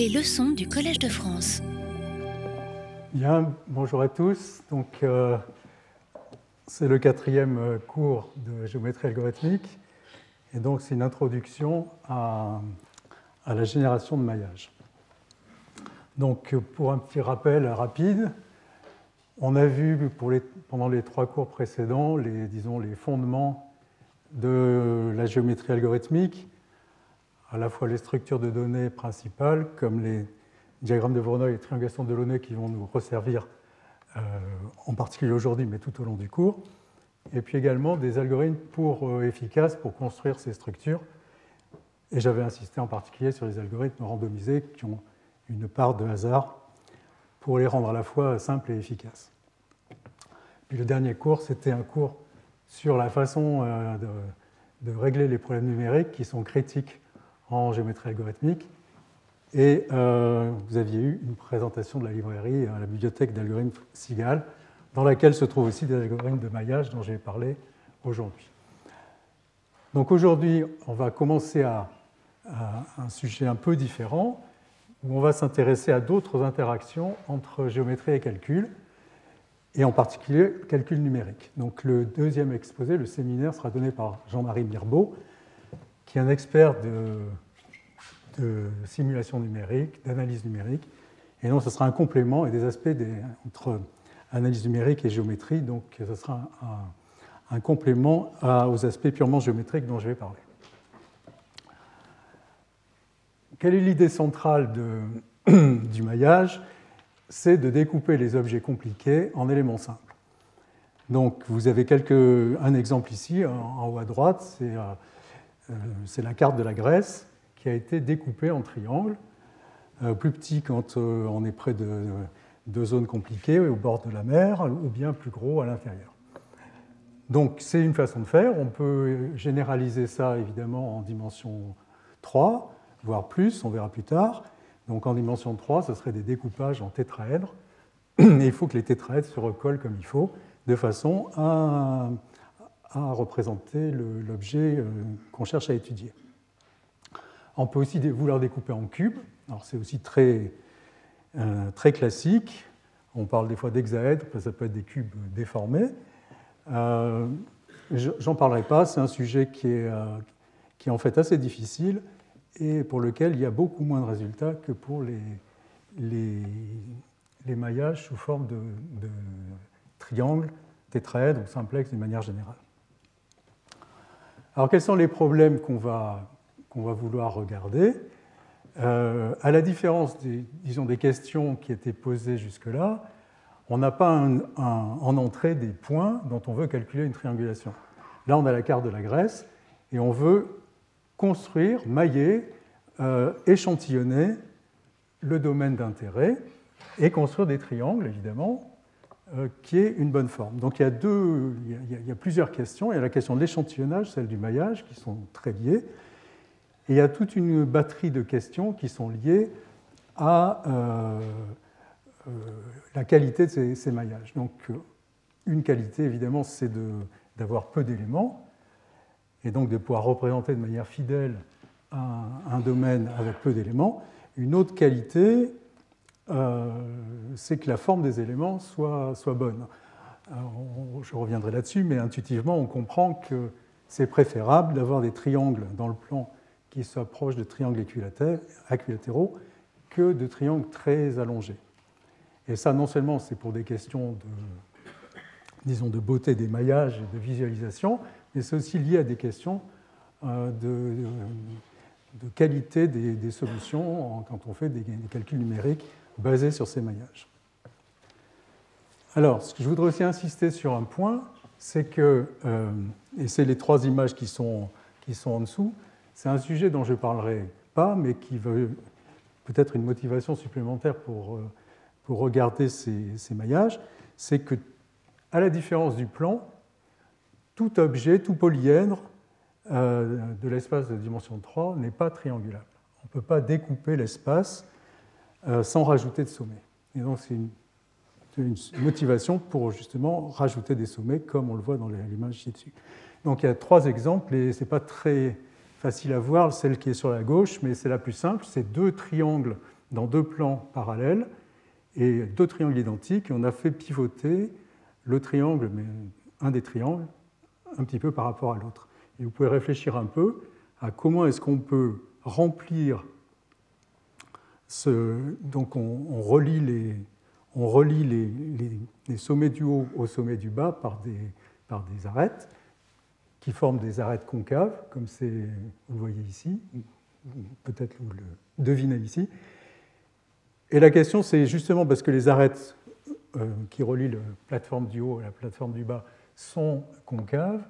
Les leçons du Collège de France. Bien, bonjour à tous. Donc, euh, c'est le quatrième euh, cours de géométrie algorithmique. Et donc, c'est une introduction à, à, la génération de maillage. Donc, pour un petit rappel rapide, on a vu pendant les trois cours précédents les, disons, les fondements de la géométrie algorithmique, à la fois les structures de données principales, comme les diagrammes de Voronoi et les triangulations de Delaunay qui vont nous resservir euh, en particulier aujourd'hui, mais tout au long du cours, et puis également des algorithmes pour, euh, efficaces pour construire ces structures. Et j'avais insisté en particulier sur les algorithmes randomisés qui ont une part de hasard pour les rendre à la fois simples et efficaces. Puis le dernier cours, c'était un cours sur la façon euh, de, régler les problèmes numériques qui sont critiques en géométrie algorithmique. Et euh, vous aviez eu une présentation de la librairie à la bibliothèque d'algorithmes SIGAL, dans laquelle se trouvent aussi des algorithmes de maillage dont j'ai parlé aujourd'hui. Donc aujourd'hui, on va commencer à, à, un sujet un peu différent, où on va s'intéresser à d'autres interactions entre géométrie et calcul, et en particulier calcul numérique. Donc le deuxième exposé, le séminaire, sera donné par Jean-Marie Mirbeau, qui est un expert de, simulation numérique, d'analyse numérique. Et donc ce sera un complément et des aspects entre analyse numérique et géométrie. Donc ce sera un, complément aux aspects purement géométriques dont je vais parler. Quelle est l'idée centrale du maillage? C'est de découper les objets compliqués en éléments simples. Donc vous avez quelques, un exemple ici, en, haut à droite, euh, c'est la carte de la Grèce qui a été découpée en triangles, euh, plus petit quand euh, on est près de, zones compliquées au bord de la mer, ou bien plus gros à l'intérieur. Donc c'est une façon de faire. On peut généraliser ça évidemment en dimension 3 voire plus, on verra plus tard. Donc en dimension 3, ce serait des découpages en tétraèdres. Il faut que les tétraèdres se recollent comme il faut, de façon à, représenter l'objet euh, qu'on cherche à étudier. On peut aussi vouloir découper en cubes. Alors c'est aussi très, euh, très classique. On parle des fois d'hexaèdres, ça peut être des cubes déformés. Euh, J'en parlerai pas, c'est un sujet qui est, qui est en fait assez difficile et pour lequel il y a beaucoup moins de résultats que pour les, les, maillages sous forme de, de triangles, tétraèdres ou simplex d'une manière générale. Alors quels sont les problèmes qu'on va, va vouloir regarder? Euh, À la différence des, questions qui étaient posées jusque-là, on n'a pas en entrée des points dont on veut calculer une triangulation. Là, on a la carte de la Grèce et on veut construire, mailler, euh, échantillonner le domaine d'intérêt et construire des triangles, évidemment, qui est une bonne forme. Donc il y, a deux, il, y a, plusieurs questions. Il y a la question de l'échantillonnage, celle du maillage, qui sont très liées. Et il y a toute une batterie de questions qui sont liées à euh, la qualité de ces, maillages. Donc une qualité, évidemment, c'est d'avoir peu d'éléments et donc de pouvoir représenter de manière fidèle un, domaine avec peu d'éléments. Une autre qualité, euh, c'est que la forme des éléments soit, bonne. je reviendrai là-dessus, mais intuitivement, on comprend que c'est préférable d'avoir des triangles dans le plan qui proches de triangles équilatéraux que de triangles très allongés. Et ça, non seulement c'est pour des questions de, disons, de beauté des maillages et de visualisation, mais c'est aussi lié à des questions euh, de, qualité des, solutions quand on fait des, calculs numériques basés sur ces maillages. Alors, ce que je voudrais aussi insister sur un point, c'est que, euh, et c'est les trois images qui sont, qui sont en dessous, c'est un sujet dont je ne parlerai pas, mais qui veut peut-être une motivation supplémentaire pour, euh, pour regarder ces, ces maillages, c'est que, à la différence du plan, tout objet, tout polyèdre euh, de l'espace de dimension 3 n'est pas triangulable. On ne peut pas découper l'espace sans rajouter de sommets. Et donc c'est une, motivation pour justement rajouter des sommets, comme on le voit dans l'image ci-dessus. Donc il y a trois exemples, et ce n'est pas très facile à voir, celle qui est sur la gauche, mais c'est la plus simple. C'est deux triangles dans deux plans parallèles et deux triangles identiques, et on a fait pivoter le triangle, mais un des triangles, un petit peu par rapport à l'autre. Et vous pouvez réfléchir un peu à comment est-ce qu'on peut remplir Donc on, relie, les, sommets du haut au sommet du bas par des, arêtes qui forment des arêtes concaves, comme vous voyez ici, peut-être vous le devinez ici. Et la question, c'est justement parce que les arêtes euh, qui relient la plateforme du haut à la plateforme du bas sont concaves,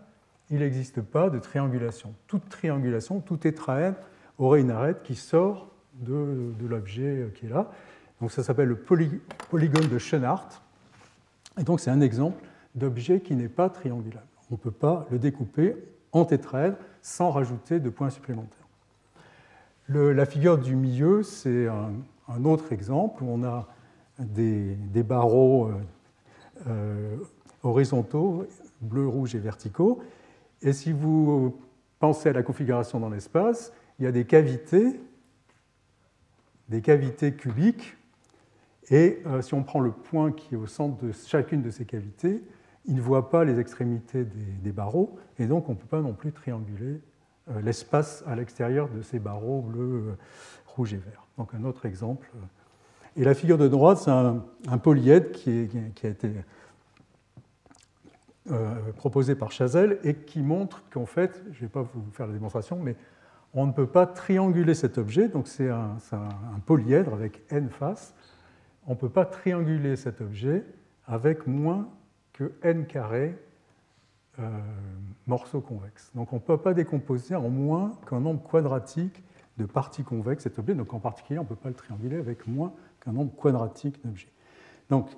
il n'existe pas de triangulation. Toute triangulation, tout tétraèdre aurait une arête qui sort de, l'objet qui est là. Donc ça s'appelle le polygone de Schoenhardt. Et donc c'est un exemple d'objet qui n'est pas triangulable. On ne peut pas le découper en tétraèdre sans rajouter de points supplémentaires. la figure du milieu, c'est un, autre exemple où on a des, barreaux euh, euh, horizontaux, bleu, rouge et verticaux. Et si vous pensez à la configuration dans l'espace, il y a des cavités, des cavités cubiques. Et euh, si on prend le point qui est au centre de chacune de ces cavités, il ne voit pas les extrémités des, barreaux, et donc on ne peut pas non plus trianguler euh, l'espace à l'extérieur de ces barreaux bleus, euh, rouges et verts. Donc un autre exemple. Et la figure de droite, c'est un, polyèdre qui, qui, a été euh, proposé par Chazelle et qui montre qu'en fait, je ne vais pas vous faire la démonstration, mais on ne peut pas trianguler cet objet, donc c'est un, polyèdre avec n faces, on ne peut pas trianguler cet objet avec moins que n carré euh, morceaux convexes. Donc on ne peut pas décomposer en moins qu'un nombre quadratique de parties convexes cet objet, donc en particulier on ne peut pas le trianguler avec moins qu'un nombre quadratique d'objets. Donc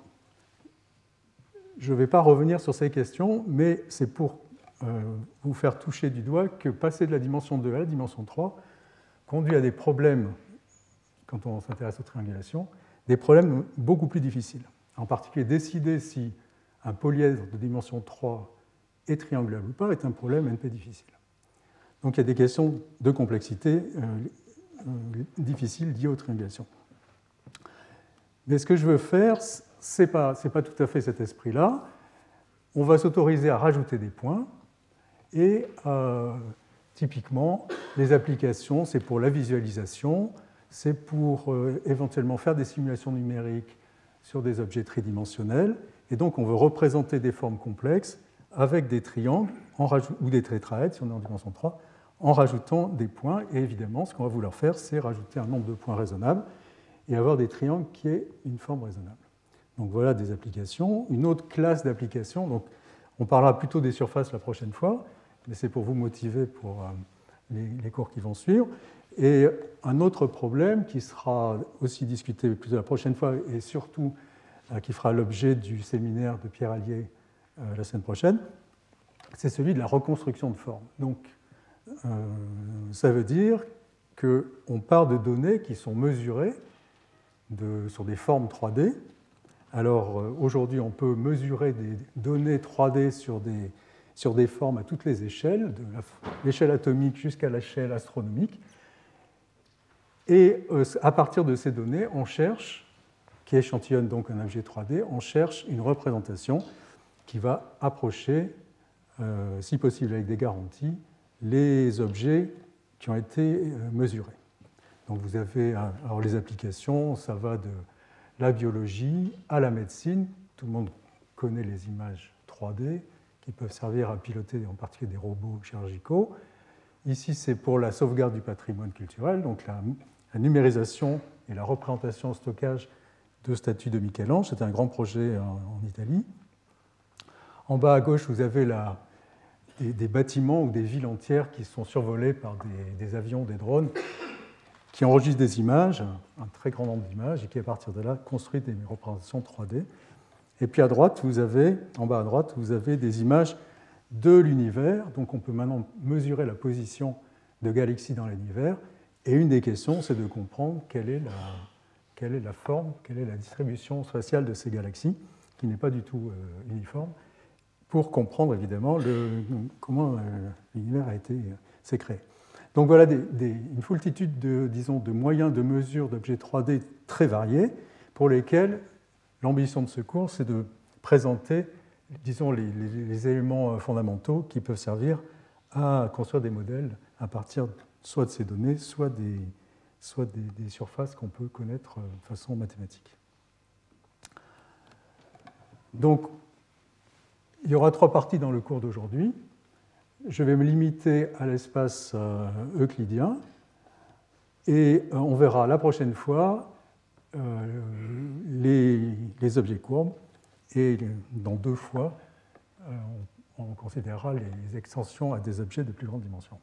je ne vais pas revenir sur ces questions, mais c'est pour vous faire toucher du doigt que passer de la dimension 2 à la dimension 3 conduit à des problèmes, quand on s'intéresse aux triangulations, des problèmes beaucoup plus difficiles. En particulier, décider si un polyèdre de dimension 3 est triangulable ou pas est un problème NP difficile. Donc il y a des questions de complexité euh, euh, difficiles liées aux triangulations. Mais ce que je veux faire, ce n'est pas, tout à fait cet esprit-là. On va s'autoriser à rajouter des points. Et euh, typiquement, les applications, c'est pour la visualisation, c'est pour euh, éventuellement faire des simulations numériques sur des objets tridimensionnels. Et donc, on veut représenter des formes complexes avec des triangles ou des tétraèdres, si on est en dimension 3, en rajoutant des points. Et évidemment, ce qu'on va vouloir faire, c'est rajouter un nombre de points raisonnable et avoir des triangles qui aient une forme raisonnable. Donc voilà des applications. Une autre classe d'applications, donc on parlera plutôt des surfaces la prochaine fois, mais c'est pour vous motiver pour euh, les, cours qui vont suivre. Et un autre problème qui sera aussi discuté plutôt la prochaine fois et surtout euh, qui fera l'objet du séminaire de Pierre Allier euh, la semaine prochaine, c'est celui de la reconstruction de formes. Donc ça veut dire qu'on part de données qui sont mesurées sur des formes 3D alors aujourd'hui, on peut mesurer des données 3D sur des, sur des formes à toutes les échelles, de l'échelle atomique jusqu'à l'échelle astronomique. Et euh, à partir de ces données, on cherche, qui échantillonne donc un objet 3D, on cherche une représentation qui va approcher, euh, si possible avec des garanties, les objets qui ont été mesurés. Donc vous avez alors les applications, ça va de la biologie à la médecine. Tout le monde connaît les images 3D qui peuvent servir à piloter en particulier des robots chirurgicaux. Ici, c'est pour la sauvegarde du patrimoine culturel, donc la, numérisation et la représentation au stockage de statues de Michel-Ange. C'est un grand projet en, Italie. En bas à gauche, vous avez des, bâtiments ou des villes entières qui sont survolées par des avions, des drones, qui enregistre des images, un très grand nombre d'images, et qui à partir de là construit des représentations 3D. Et puis à droite, vous avez, en bas à droite, vous avez des images de l'univers. Donc on peut maintenant mesurer la position de galaxies dans l'univers. Et une des questions, c'est de comprendre quelle est, la, quelle est la forme, quelle est la distribution spatiale de ces galaxies, qui n'est pas du tout euh, uniforme, pour comprendre évidemment comment euh, l'univers a été s'est créé. Donc voilà une foultitude de, disons, de moyens de mesure d'objets 3D très variés pour lesquels l'ambition de ce cours, c'est de présenter disons, les, éléments fondamentaux qui peuvent servir à construire des modèles à partir soit de ces données, soit des, surfaces qu'on peut connaître de façon mathématique. Donc, il y aura trois parties dans le cours d'aujourd'hui. Je vais me limiter à l'espace euh, euclidien et euh, on verra la prochaine fois euh, les, objets courbes et dans deux fois, on, considérera les extensions à des objets de plus grande dimension.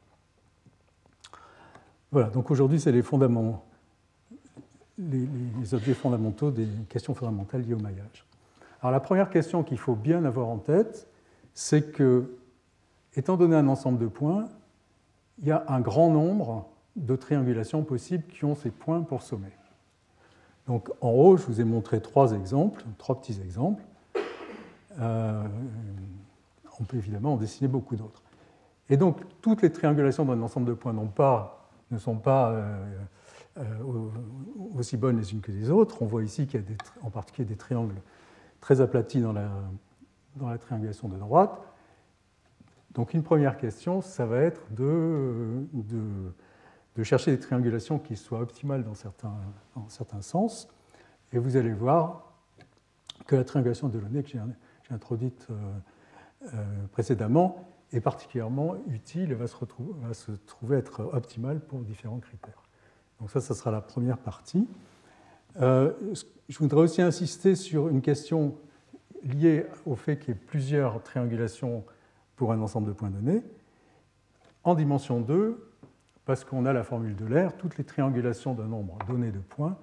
Voilà, donc aujourd'hui, c'est les, les, objets fondamentaux des questions fondamentales liées au maillage. Alors la première question qu'il faut bien avoir en tête, c'est que, étant donné un ensemble de points, il y a un grand nombre de triangulations possibles qui ont ces points pour sommet. Donc en haut, je vous ai montré trois exemples, trois petits exemples. Euh, on peut évidemment en dessiner beaucoup d'autres. Et donc toutes les triangulations d'un ensemble de points ne sont pas euh, euh, aussi bonnes les unes que les autres. On voit ici qu'il y a en particulier des triangles très aplati dans la, triangulation de droite. Donc une première question, ça va être de, chercher des triangulations qui soient optimales dans certains, dans certains sens. Et vous allez voir que la triangulation de Delaunay que j'ai introduite euh, euh, précédemment est particulièrement utile et va se, retrouver, va se trouver être optimale pour différents critères. Donc ça, ça sera la première partie. Euh, je voudrais aussi insister sur une question liée au fait qu'il y ait plusieurs triangulations pour un ensemble de points donnés. En dimension 2, parce qu'on a la formule de l'air, toutes les triangulations d'un nombre donné de points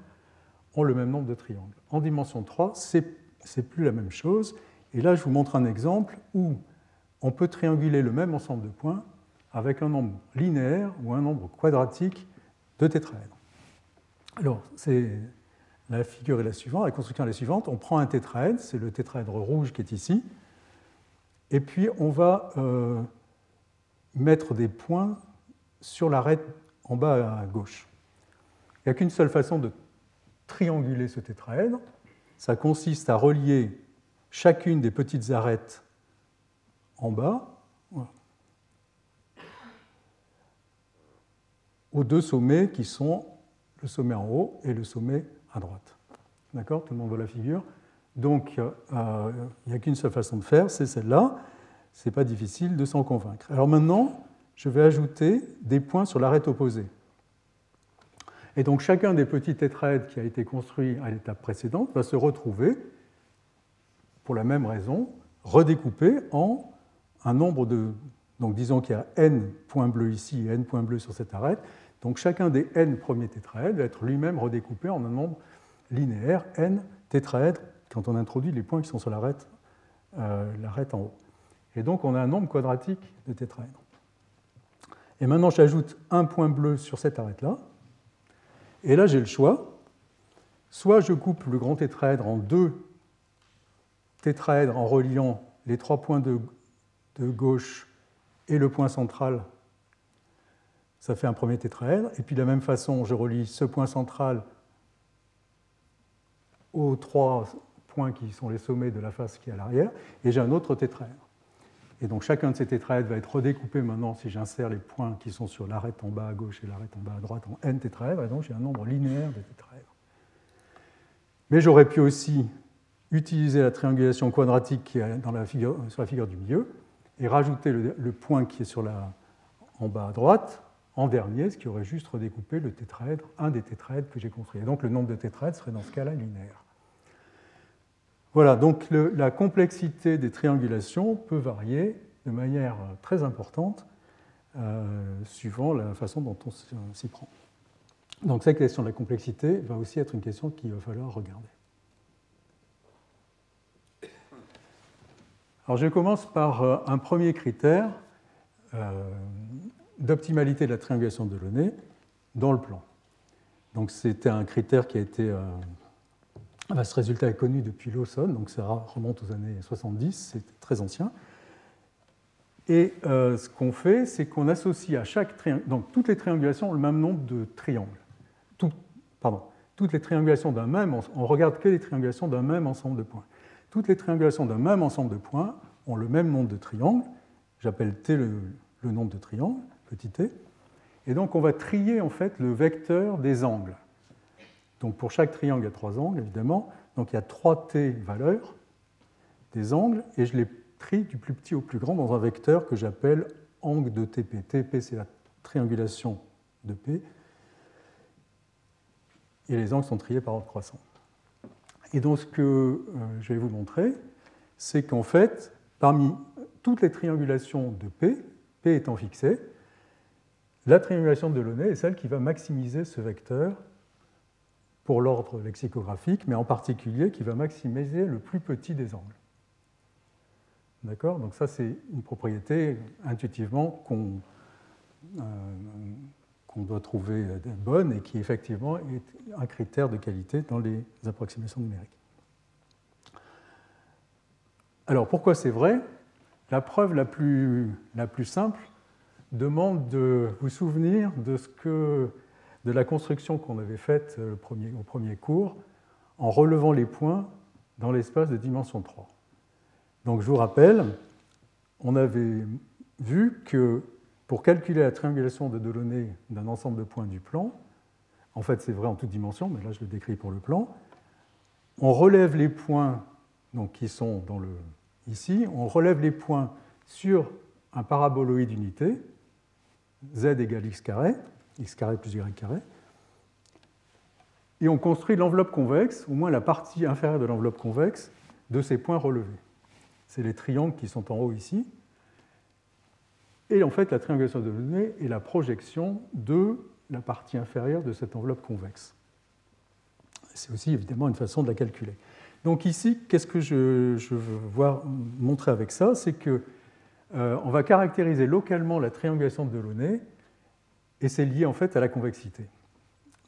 ont le même nombre de triangles. En dimension 3, c'est plus la même chose. Et là, je vous montre un exemple où on peut trianguler le même ensemble de points avec un nombre linéaire ou un nombre quadratique de tétraèdres. Alors, c'est la figure est la suivante, la construction est la suivante. On prend un tétraèdre, c'est le tétraèdre rouge qui est ici, et puis on va euh, mettre des points sur l'arête en bas à gauche. Il n'y a qu'une seule façon de trianguler ce tétraèdre, ça consiste à relier chacune des petites arêtes en bas aux deux sommets qui sont le sommet en haut et le sommet à droite. D'accord? Tout le monde voit la figure. Donc, euh, il n'y a qu'une seule façon de faire, c'est celle-là. Ce n'est pas difficile de s'en convaincre. Alors maintenant, je vais ajouter des points sur l'arête opposée. Et donc, chacun des petits tétraèdres qui a été construit à l'étape précédente va se retrouver, pour la même raison, redécoupé en un nombre de. Donc, disons qu'il y a n points bleus ici et n points bleus sur cette arête. Donc, chacun des n premiers tétraèdres va être lui-même redécoupé en un nombre linéaire, n tétraèdres, quand on introduit les points qui sont sur l'arête euh, en haut. Et donc on a un nombre quadratique de tétraèdres. Et maintenant j'ajoute un point bleu sur cette arête-là. Et là j'ai le choix. Soit je coupe le grand tétraèdre en deux tétraèdres en reliant les trois points de, de gauche et le point central. Ça fait un premier tétraèdre. Et puis de la même façon, je relie ce point central aux trois points qui sont les sommets de la face qui est à l'arrière, et j'ai un autre tétraèdre. Et donc chacun de ces tétraèdres va être redécoupé maintenant si j'insère les points qui sont sur l'arête en bas à gauche et l'arête en bas à droite en n tétraèdres, et donc j'ai un nombre linéaire de tétraèdres. Mais j'aurais pu aussi utiliser la triangulation quadratique qui est dans la figure, sur la figure du milieu et rajouter le, point qui est sur la, en bas à droite en dernier, ce qui aurait juste redécoupé le tétraèdre, un des tétraèdres que j'ai construit. Et donc le nombre de tétraèdres serait dans ce cas-là linéaire. Voilà, donc la complexité des triangulations peut varier de manière très importante euh, suivant la façon dont on s'y prend. Donc cette question de la complexité va aussi être une question qu'il va falloir regarder. Alors je commence par euh, un premier critère euh, d'optimalité de la triangulation de Delaunay dans le plan. Donc c'était un critère qui a été ah, ce résultat est connu depuis Lawson, donc ça remonte aux années 70, c'est très ancien. Et euh, ce qu'on fait, c'est qu'on associe à chaque triangulation, donc toutes les triangulations ont le même nombre de triangles. pardon, toutes les triangulations d'un même, on regarde que les triangulations d'un même ensemble de points. Toutes les triangulations d'un même ensemble de points ont le même nombre de triangles. J'appelle T le, le, nombre de triangles, petit t. Et donc on va trier en fait le vecteur des angles. Donc pour chaque triangle, il y a trois angles, évidemment. Donc il y a 3t valeurs des angles, et je les trie du plus petit au plus grand dans un vecteur que j'appelle angle de TP. TP, c'est la triangulation de P. Et les angles sont triés par ordre croissant. Et donc ce que euh, je vais vous montrer, c'est qu'en fait, parmi toutes les triangulations de P, P étant fixé, la triangulation de Delaunay est celle qui va maximiser ce vecteur pour l'ordre lexicographique, mais en particulier qui va maximiser le plus petit des angles. D'accord? Donc ça, c'est une propriété intuitivement qu'on euh, doit trouver bonne et qui effectivement est un critère de qualité dans les approximations numériques. Alors pourquoi c'est vrai? La preuve la plus simple demande de vous souvenir de, ce que, de la construction qu'on avait faite euh, au premier cours en relevant les points dans l'espace de dimension 3. Donc je vous rappelle, on avait vu que pour calculer la triangulation de Delaunay d'un ensemble de points du plan, en fait c'est vrai en toute dimension, mais là je le décris pour le plan, on relève les points donc, qui sont dans le, ici, on relève les points sur un paraboloïde unité, z égale x carré, x carré plus y carré, et on construit l'enveloppe convexe, au moins la partie inférieure de l'enveloppe convexe, de ces points relevés c'est les triangles qui sont en haut ici. Et en fait, la triangulation de données est la projection de la partie inférieure de cette enveloppe convexe. C'est aussi évidemment une façon de la calculer. Donc ici, qu'est-ce que je, veux voir, montrer avec ça? C'est qu'on euh, va caractériser localement la triangulation de Delaunay et c'est lié en fait à la convexité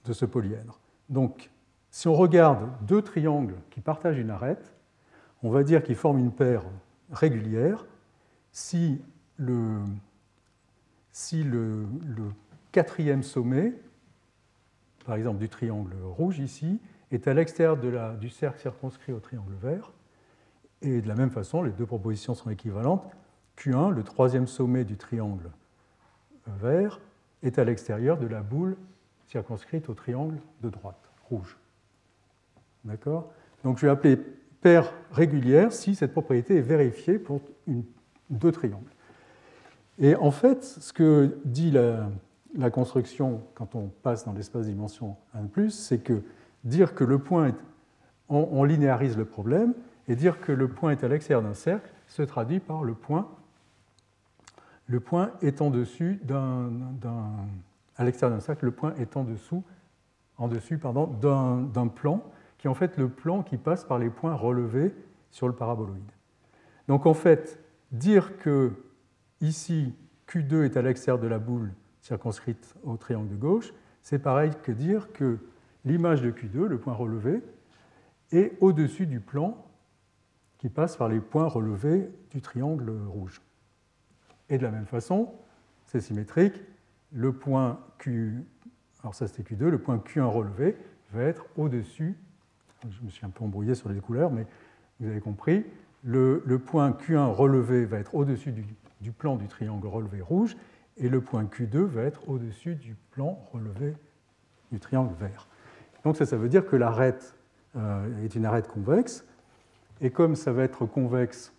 de ce polyèdre. Donc, si on regarde deux triangles qui partagent une arête, on va dire qu'ils forment une paire régulière si le, si le, quatrième sommet, par exemple du triangle rouge ici, est à l'extérieur du cercle circonscrit au triangle vert. Et de la même façon, les deux propositions sont équivalentes. Q1, le troisième sommet du triangle vert, est à l'extérieur de la boule circonscrite au triangle de droite, rouge. D'accord? Donc je vais appeler paire régulière si cette propriété est vérifiée pour deux triangles. Et en fait, ce que dit la, construction quand on passe dans l'espace dimension 1 c'est que dire que le point est. On, linéarise le problème, et dire que le point est à l'extérieur d'un cercle se traduit par le point, le point étant dessus d'un, dessous, en d'un plan qui est en fait le plan qui passe par les points relevés sur le paraboloïde. Donc en fait, dire que ici Q2 est à l'extérieur de la boule circonscrite au triangle de gauche, c'est pareil que dire que l'image de Q2, le point relevé, est au-dessus du plan qui passe par les points relevés du triangle rouge. Et de la même façon, c'est symétrique, le point Q, alors ça c'était Q2, le point Q1 relevé va être au-dessus je me suis un peu embrouillé sur les couleurs, mais vous avez compris, le, point Q1 relevé va être au-dessus du, plan du triangle relevé rouge, et le point Q2 va être au-dessus du plan relevé du triangle vert. Donc ça, ça veut dire que l'arête euh, est une arête convexe, et comme ça va être convexe,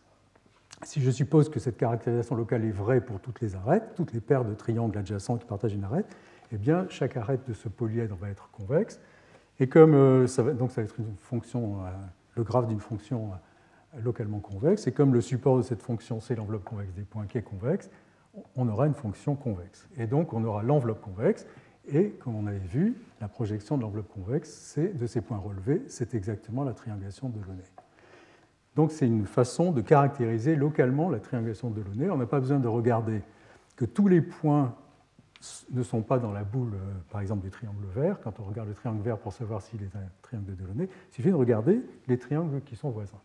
si je suppose que cette caractérisation locale est vraie pour toutes les arêtes, toutes les paires de triangles adjacents qui partagent une arête, eh bien, chaque arête de ce polyèdre va être convexe. Et comme euh, ça va, donc ça va être une fonction, euh, le graphe d'une fonction euh, localement convexe, et comme le support de cette fonction c'est l'enveloppe convexe des points qui est convexe, on aura une fonction convexe. Et donc on aura l'enveloppe convexe, et comme on avait vu, la projection de l'enveloppe convexe de ces points relevés, c'est exactement la triangulation de Delaunay. Donc c'est une façon de caractériser localement la triangulation de Delaunay. On n'a pas besoin de regarder que tous les points ne sont pas dans la boule, euh, par exemple, du triangle vert. Quand on regarde le triangle vert pour savoir s'il est un triangle de Delaunay, il suffit de regarder les triangles qui sont voisins.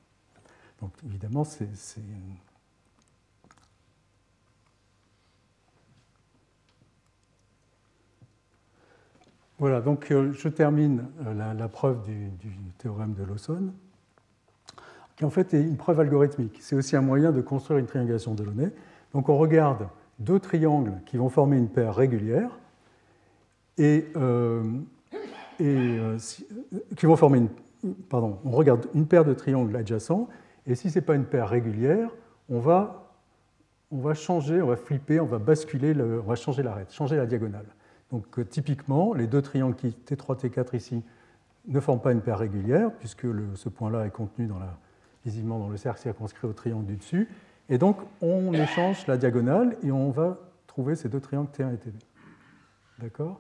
Donc évidemment, c'est... Voilà, donc euh, je termine euh, la, preuve du théorème de Lawson qui en fait est une preuve algorithmique. C'est aussi un moyen de construire une triangulation de Delaunay. Donc on regarde deux triangles qui vont former une paire régulière et, et qui vont former une, pardon, on regarde une paire de triangles adjacents et si ce n'est pas une paire régulière, on va, on va changer, on va flipper, on va basculer, le, on va changer l'arête, changer la diagonale. Donc euh, typiquement, les deux triangles T3, T4 ici ne forment pas une paire régulière, puisque ce point-là est contenu dans la, visiblement dans le cercle circonscrit au triangle du dessus. Et donc on échange la diagonale et on va trouver ces deux triangles T1 et T2. D'accord?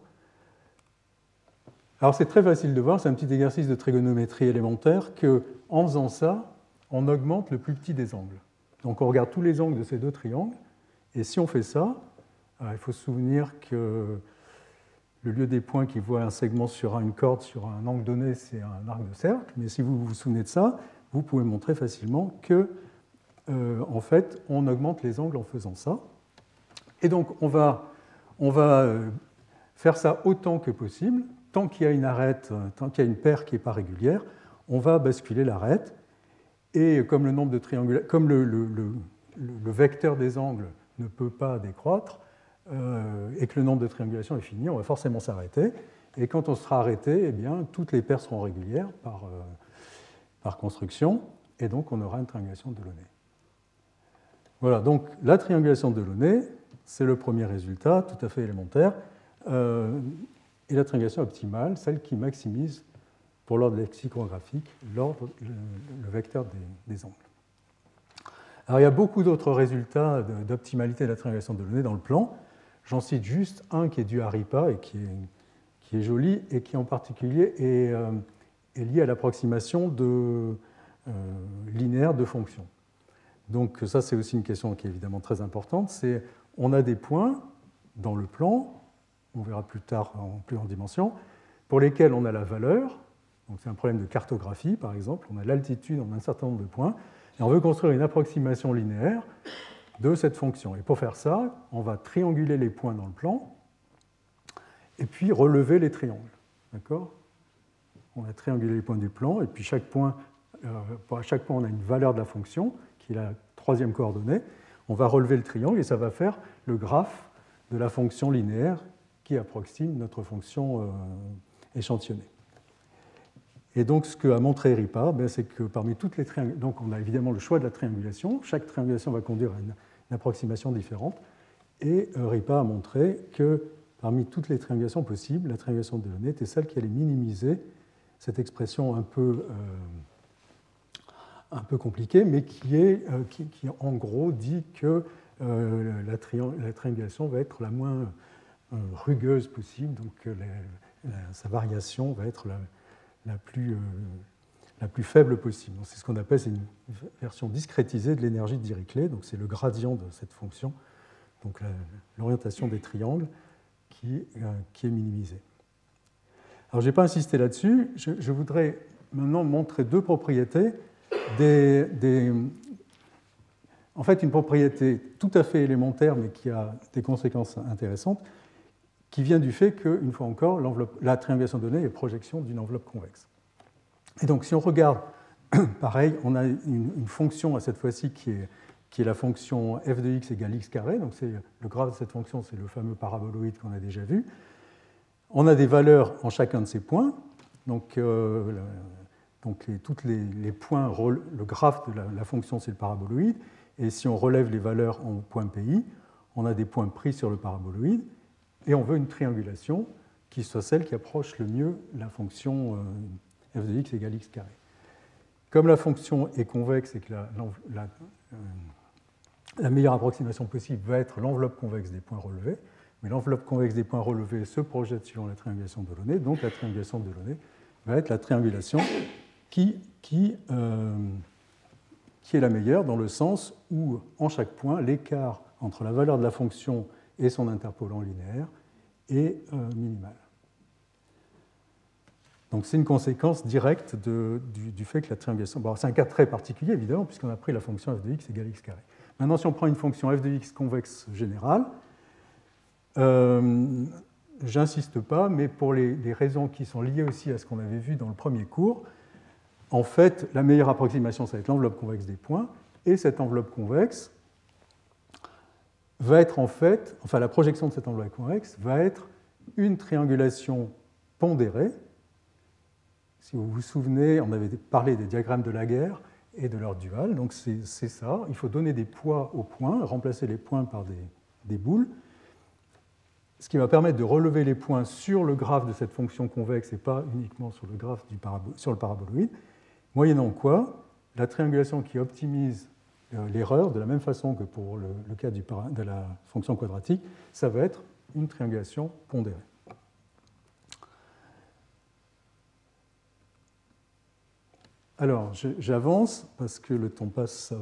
Alors c'est très facile de voir, c'est un petit exercice de trigonométrie élémentaire, qu'en faisant ça, on augmente le plus petit des angles. Donc on regarde tous les angles de ces deux triangles, et si on fait ça, euh, il faut se souvenir que le lieu des points qui voit un segment sur une corde sur un angle donné, c'est un arc de cercle, mais si vous vous souvenez de ça, vous pouvez montrer facilement que, euh, en fait, on augmente les angles en faisant ça. Et donc on va, on va euh, faire ça autant que possible, tant qu'il y a une arête, tant qu'il y a une paire qui n'est pas régulière, on va basculer l'arête et comme le, nombre de comme le, vecteur des angles ne peut pas décroître, euh, et que le nombre de triangulations est fini, on va forcément s'arrêter. Et quand on sera arrêté, eh bien, toutes les paires seront régulières par, euh, par construction, et donc on aura une triangulation de Delaunay. Voilà, donc la triangulation de Delaunay, c'est le premier résultat, tout à fait élémentaire, euh, et la triangulation optimale, celle qui maximise pour l'ordre lexicographique, l'ordre, le, vecteur des, angles. Alors il y a beaucoup d'autres résultats d'optimalité de la triangulation de Delaunay dans le plan. J'en cite juste un qui est dû à RIPA et qui est, qui est joli et qui en particulier est, euh, lié à l'approximation de, euh, linéaire de fonctions. Donc ça c'est aussi une question qui est évidemment très importante. C'est on a des points dans le plan, on verra plus tard en plus en dimension, pour lesquels on a la valeur, donc c'est un problème de cartographie, par exemple. On a l'altitude, on a un certain nombre de points, et on veut construire une approximation linéaire de cette fonction. Et pour faire ça, on va trianguler les points dans le plan, et puis relever les triangles. D'accord? On va trianguler les points du plan, et puis chaque euh, chaque point, on a une valeur de la fonction, qui est la troisième coordonnée. On va relever le triangle, et ça va faire le graphe de la fonction linéaire qui approxime notre fonction euh, échantillonnée. Et donc, ce qu'a montré RIPA, ben, c'est que parmi toutes les triangulations, donc on a évidemment le choix de la triangulation, chaque triangulation va conduire à une, approximation différente, et euh, RIPA a montré que parmi toutes les triangulations possibles, la triangulation de Delaunay était celle qui allait minimiser cette expression un peu, euh, un peu compliquée, mais qui, euh, en gros dit que la, triangulation va être la moins rugueuse possible, donc sa variation va être la, plus, euh, faible possible. C'est ce qu'on appelle une version discrétisée de l'énergie de Dirichlet, donc c'est le gradient de cette fonction, donc l'orientation des triangles euh, qui est minimisée. Alors je n'ai pas insisté là-dessus, je, voudrais maintenant montrer deux propriétés en fait, une propriété tout à fait élémentaire, mais qui a des conséquences intéressantes, qui vient du fait qu'une fois encore, la triangulation donnée est projection d'une enveloppe convexe. Et donc, si on regarde, pareil, on a une, fonction à cette fois-ci qui est, la fonction f de x égale x carré. Donc, le graphe de cette fonction, c'est le fameux paraboloïde qu'on a déjà vu. On a des valeurs en chacun de ces points. Donc, euh, donc les, le graphe de la, fonction, c'est le paraboloïde. Et si on relève les valeurs en points PI, on a des points pris sur le paraboloïde et on veut une triangulation qui soit celle qui approche le mieux la fonction euh, f de x égale x carré. Comme la fonction est convexe et que la, euh, la, meilleure approximation possible va être l'enveloppe convexe des points relevés, mais l'enveloppe convexe des points relevés se projette selon la triangulation de Delaunay, donc la triangulation de Delaunay va être la triangulation qui, qui, euh, qui est la meilleure dans le sens où, en chaque point, l'écart entre la valeur de la fonction et son interpolant linéaire est euh, minimal. Donc c'est une conséquence directe du, fait que la triangulation... C'est un cas très particulier, évidemment, puisqu'on a pris la fonction f de x égale x carré. Maintenant, si on prend une fonction f de x convexe générale, j'insiste pas, mais pour les, raisons qui sont liées aussi à ce qu'on avait vu dans le premier cours, en fait, la meilleure approximation, ça va être l'enveloppe convexe des points, et cette enveloppe convexe va être en fait, enfin la projection de cette enveloppe convexe va être une triangulation pondérée. Si vous vous souvenez, on avait parlé des diagrammes de la guerre et de leur dual, donc c'est ça. Il faut donner des poids aux points, remplacer les points par des boules, ce qui va permettre de relever les points sur le graphe de cette fonction convexe et pas uniquement sur le graphe du sur le paraboloïde, moyennant quoi la triangulation qui optimise euh, l'erreur, de la même façon que pour le, cas de la fonction quadratique, ça va être une triangulation pondérée. Alors, j'avance parce que le temps passe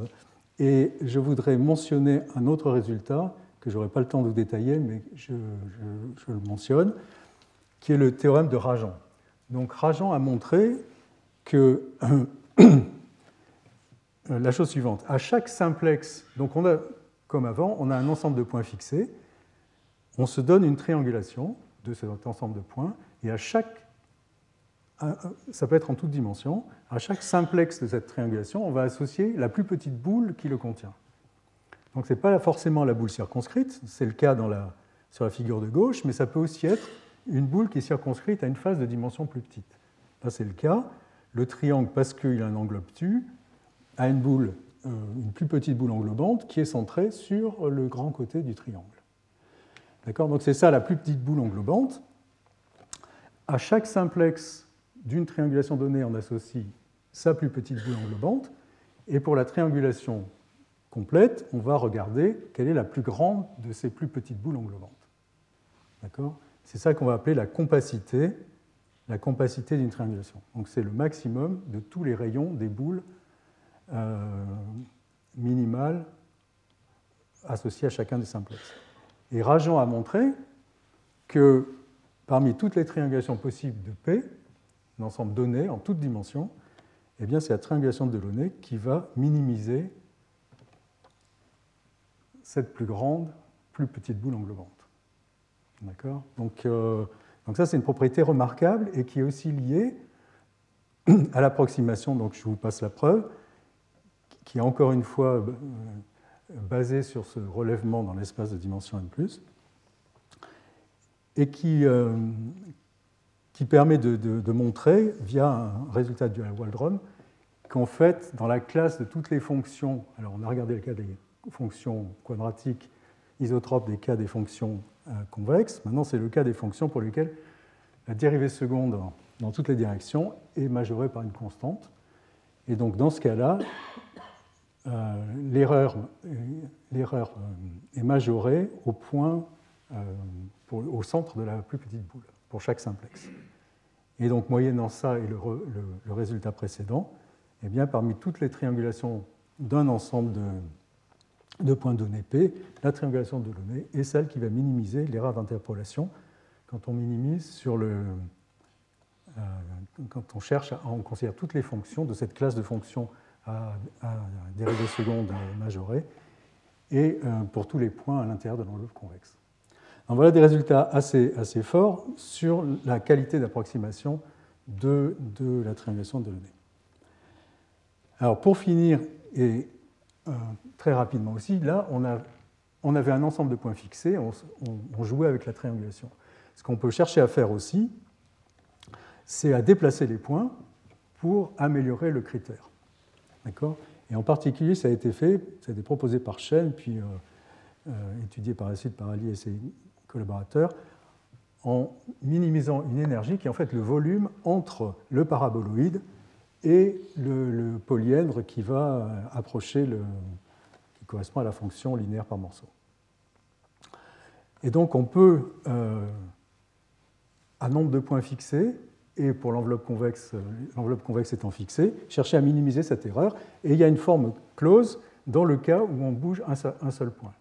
et je voudrais mentionner un autre résultat que je n'aurai pas le temps de détailler, mais je, le mentionne, qui est le théorème de Rajan. Donc Rajan a montré que la chose suivante. À chaque simplex, donc on a, comme avant, on a un ensemble de points fixés. On se donne une triangulation de cet ensemble de points, et à chaque, ça peut être en toute dimension, à chaque simplex de cette triangulation, on va associer la plus petite boule qui le contient. Donc ce n'est pas forcément la boule circonscrite, c'est le cas sur la figure de gauche, mais ça peut aussi être une boule qui est circonscrite à une phase de dimension plus petite. Là, c'est le cas. Le triangle, parce qu'il a un angle obtus, à une boule, euh, une plus petite boule englobante qui est centrée sur le grand côté du triangle. D'accord? Donc c'est ça la plus petite boule englobante. À chaque simplex d'une triangulation donnée, on associe sa plus petite boule englobante. Et pour la triangulation on va regarder quelle est la plus grande de ces plus petites boules englobantes. C'est ça qu'on va appeler la compacité, la compacité d'une triangulation. C'est le maximum de tous les rayons des boules euh, minimale associée à chacun des simplex. Et Rajan a montré que parmi toutes les triangulations possibles de P, l'ensemble donné en toutes dimensions, eh c'est la triangulation de Delaunay qui va minimiser cette plus grande, plus petite boule englobante. D'accord? Donc, euh, donc, ça, c'est une propriété remarquable et qui est aussi liée à l'approximation. Donc, je vous passe la preuve qui est encore une fois euh, basé sur ce relèvement dans l'espace de dimension n, et qui, euh, qui permet de, montrer, via un résultat du Waldron, qu'en fait, dans la classe de toutes les fonctions, alors on a regardé le cas des fonctions quadratiques isotropes des cas des fonctions euh, convexes, maintenant c'est le cas des fonctions pour lesquelles la dérivée seconde dans toutes les directions est majorée par une constante. Et donc dans ce cas-là, euh, l'erreur euh, est majorée au point, au centre de la plus petite boule, pour chaque simplex. Et donc, moyennant ça et le, résultat précédent, eh bien, parmi toutes les triangulations d'un ensemble de, points donnés P, la triangulation de Delaunay est celle qui va minimiser l'erreur d'interpolation quand on minimise sur le, quand on cherche, à, on considère toutes les fonctions de cette classe de fonctions à, dérivée seconde majorée, et euh, pour tous les points à l'intérieur de l'enveloppe convexe. Donc voilà des résultats assez, assez forts sur la qualité d'approximation de, de, la triangulation de Delaunay. Alors pour finir, et euh, très rapidement aussi, là on, avait un ensemble de points fixés, on, jouait avec la triangulation. Ce qu'on peut chercher à faire aussi, c'est à déplacer les points pour améliorer le critère. D'accord? Et en particulier, ça a été fait, ça a été proposé par Shen, puis euh, euh, étudié par la suite par Ali et ses collaborateurs, en minimisant une énergie qui est en fait le volume entre le paraboloïde et le, polyèdre qui va euh, approcher le, qui correspond à la fonction linéaire par morceau. Et donc on peut, à nombre de points fixés, et pour l'enveloppe convexe, euh, l'enveloppe convexe étant fixée, chercher à minimiser cette erreur. Et il y a une forme close dans le cas où on bouge un seul, point.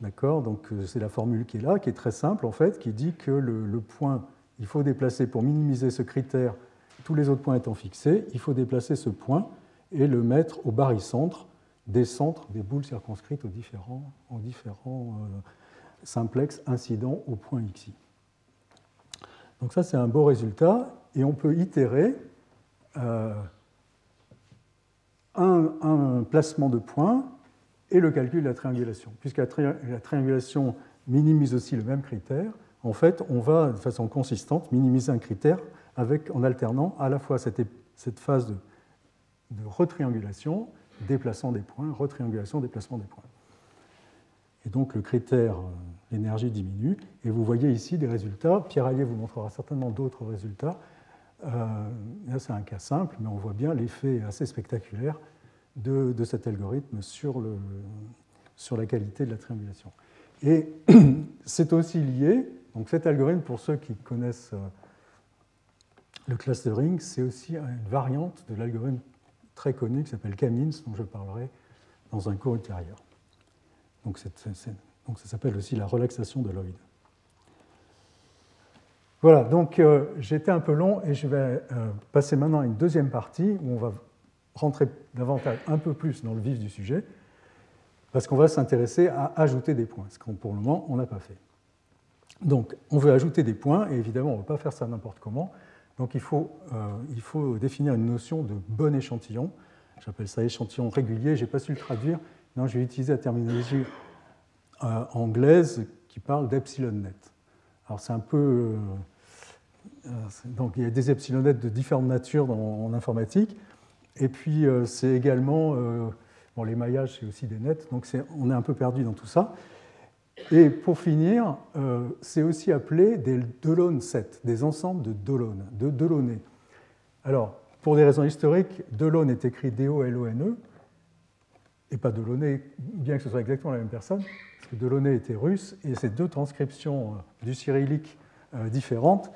D'accord? Donc euh, c'est la formule qui est là, qui est très simple en fait, qui dit que le, point, il faut déplacer pour minimiser ce critère, tous les autres points étant fixés, il faut déplacer ce point et le mettre au barycentre des centres des boules circonscrites aux différents, différents simplex incident au point xi. Donc ça, c'est un beau résultat, et on peut itérer euh, un, placement de points et le calcul de la triangulation. Puisque la, triangulation minimise aussi le même critère, en fait, on va de façon consistante minimiser un critère avec, en alternant à la fois cette, phase de, retriangulation, déplaçant des points, retriangulation, déplacement des points. Et donc le critère, euh, l'énergie diminue. Et vous voyez ici des résultats. Pierre Allier vous montrera certainement d'autres résultats. Euh, là, c'est un cas simple, mais on voit bien l'effet assez spectaculaire de, cet algorithme sur la qualité de la triangulation. Et c'est aussi lié, donc cet algorithme, pour ceux qui connaissent euh, le clustering, c'est aussi une variante de l'algorithme très connu qui s'appelle Camins, dont je parlerai dans un cours ultérieur. Donc, ça s'appelle aussi la relaxation de Lloyd. Voilà, donc euh, j'étais un peu long et je vais euh, passer maintenant à une deuxième partie où on va rentrer davantage, un peu plus dans le vif du sujet, parce qu'on va s'intéresser à ajouter des points, ce qu'on pour le moment on n'a pas fait. Donc on veut ajouter des points, et évidemment on ne veut pas faire ça n'importe comment, donc il faut, euh, il faut définir une notion de bon échantillon. J'appelle ça échantillon régulier, je n'ai pas su le traduire, non, je vais utiliser la terminologie euh, anglaise qui parle d'epsilon net. Alors c'est un peu... Euh, donc il y a des epsilon net de différentes natures en informatique, et puis c'est également... bon, les maillages, c'est aussi des nets, donc on est un peu perdu dans tout ça. Et pour finir, euh, c'est aussi appelé des Delone sets, des ensembles de Delone, de Delaunay. Alors, pour des raisons historiques, Delone est écrit D-O-L-O-N-E, et pas Delaunay, bien que ce soit exactement la même personne, parce que Delaunay était russe, et c'est deux transcriptions euh, du cyrillique euh, différentes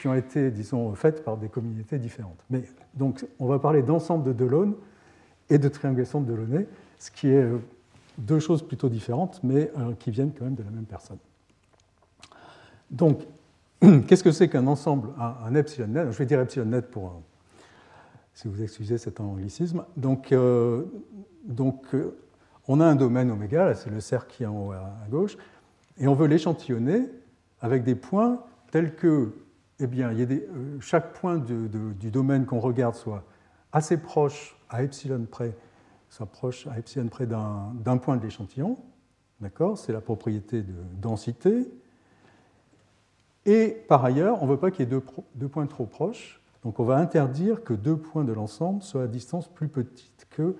qui ont été, disons, faites par des communautés différentes. Mais donc, on va parler d'ensemble de Delone et de triangulation de Delaunay, ce qui est deux choses plutôt différentes, mais euh, qui viennent quand même de la même personne. Donc, qu'est-ce que c'est qu'un ensemble, un, epsilon net? Je vais dire epsilon net pour, euh, si vous excusez cet anglicisme. Donc, euh, donc on a un domaine oméga, c'est le cercle qui est en haut à, gauche, et on veut l'échantillonner avec des points tels que, eh bien, il y a des, chaque point du domaine qu'on regarde soit assez proche à epsilon près s'approche à epsilon près d'un point de l'échantillon. D'accord C'est la propriété de densité. Et par ailleurs, on ne veut pas qu'il y ait deux, points trop proches. Donc on va interdire que deux points de l'ensemble soient à distance plus petite que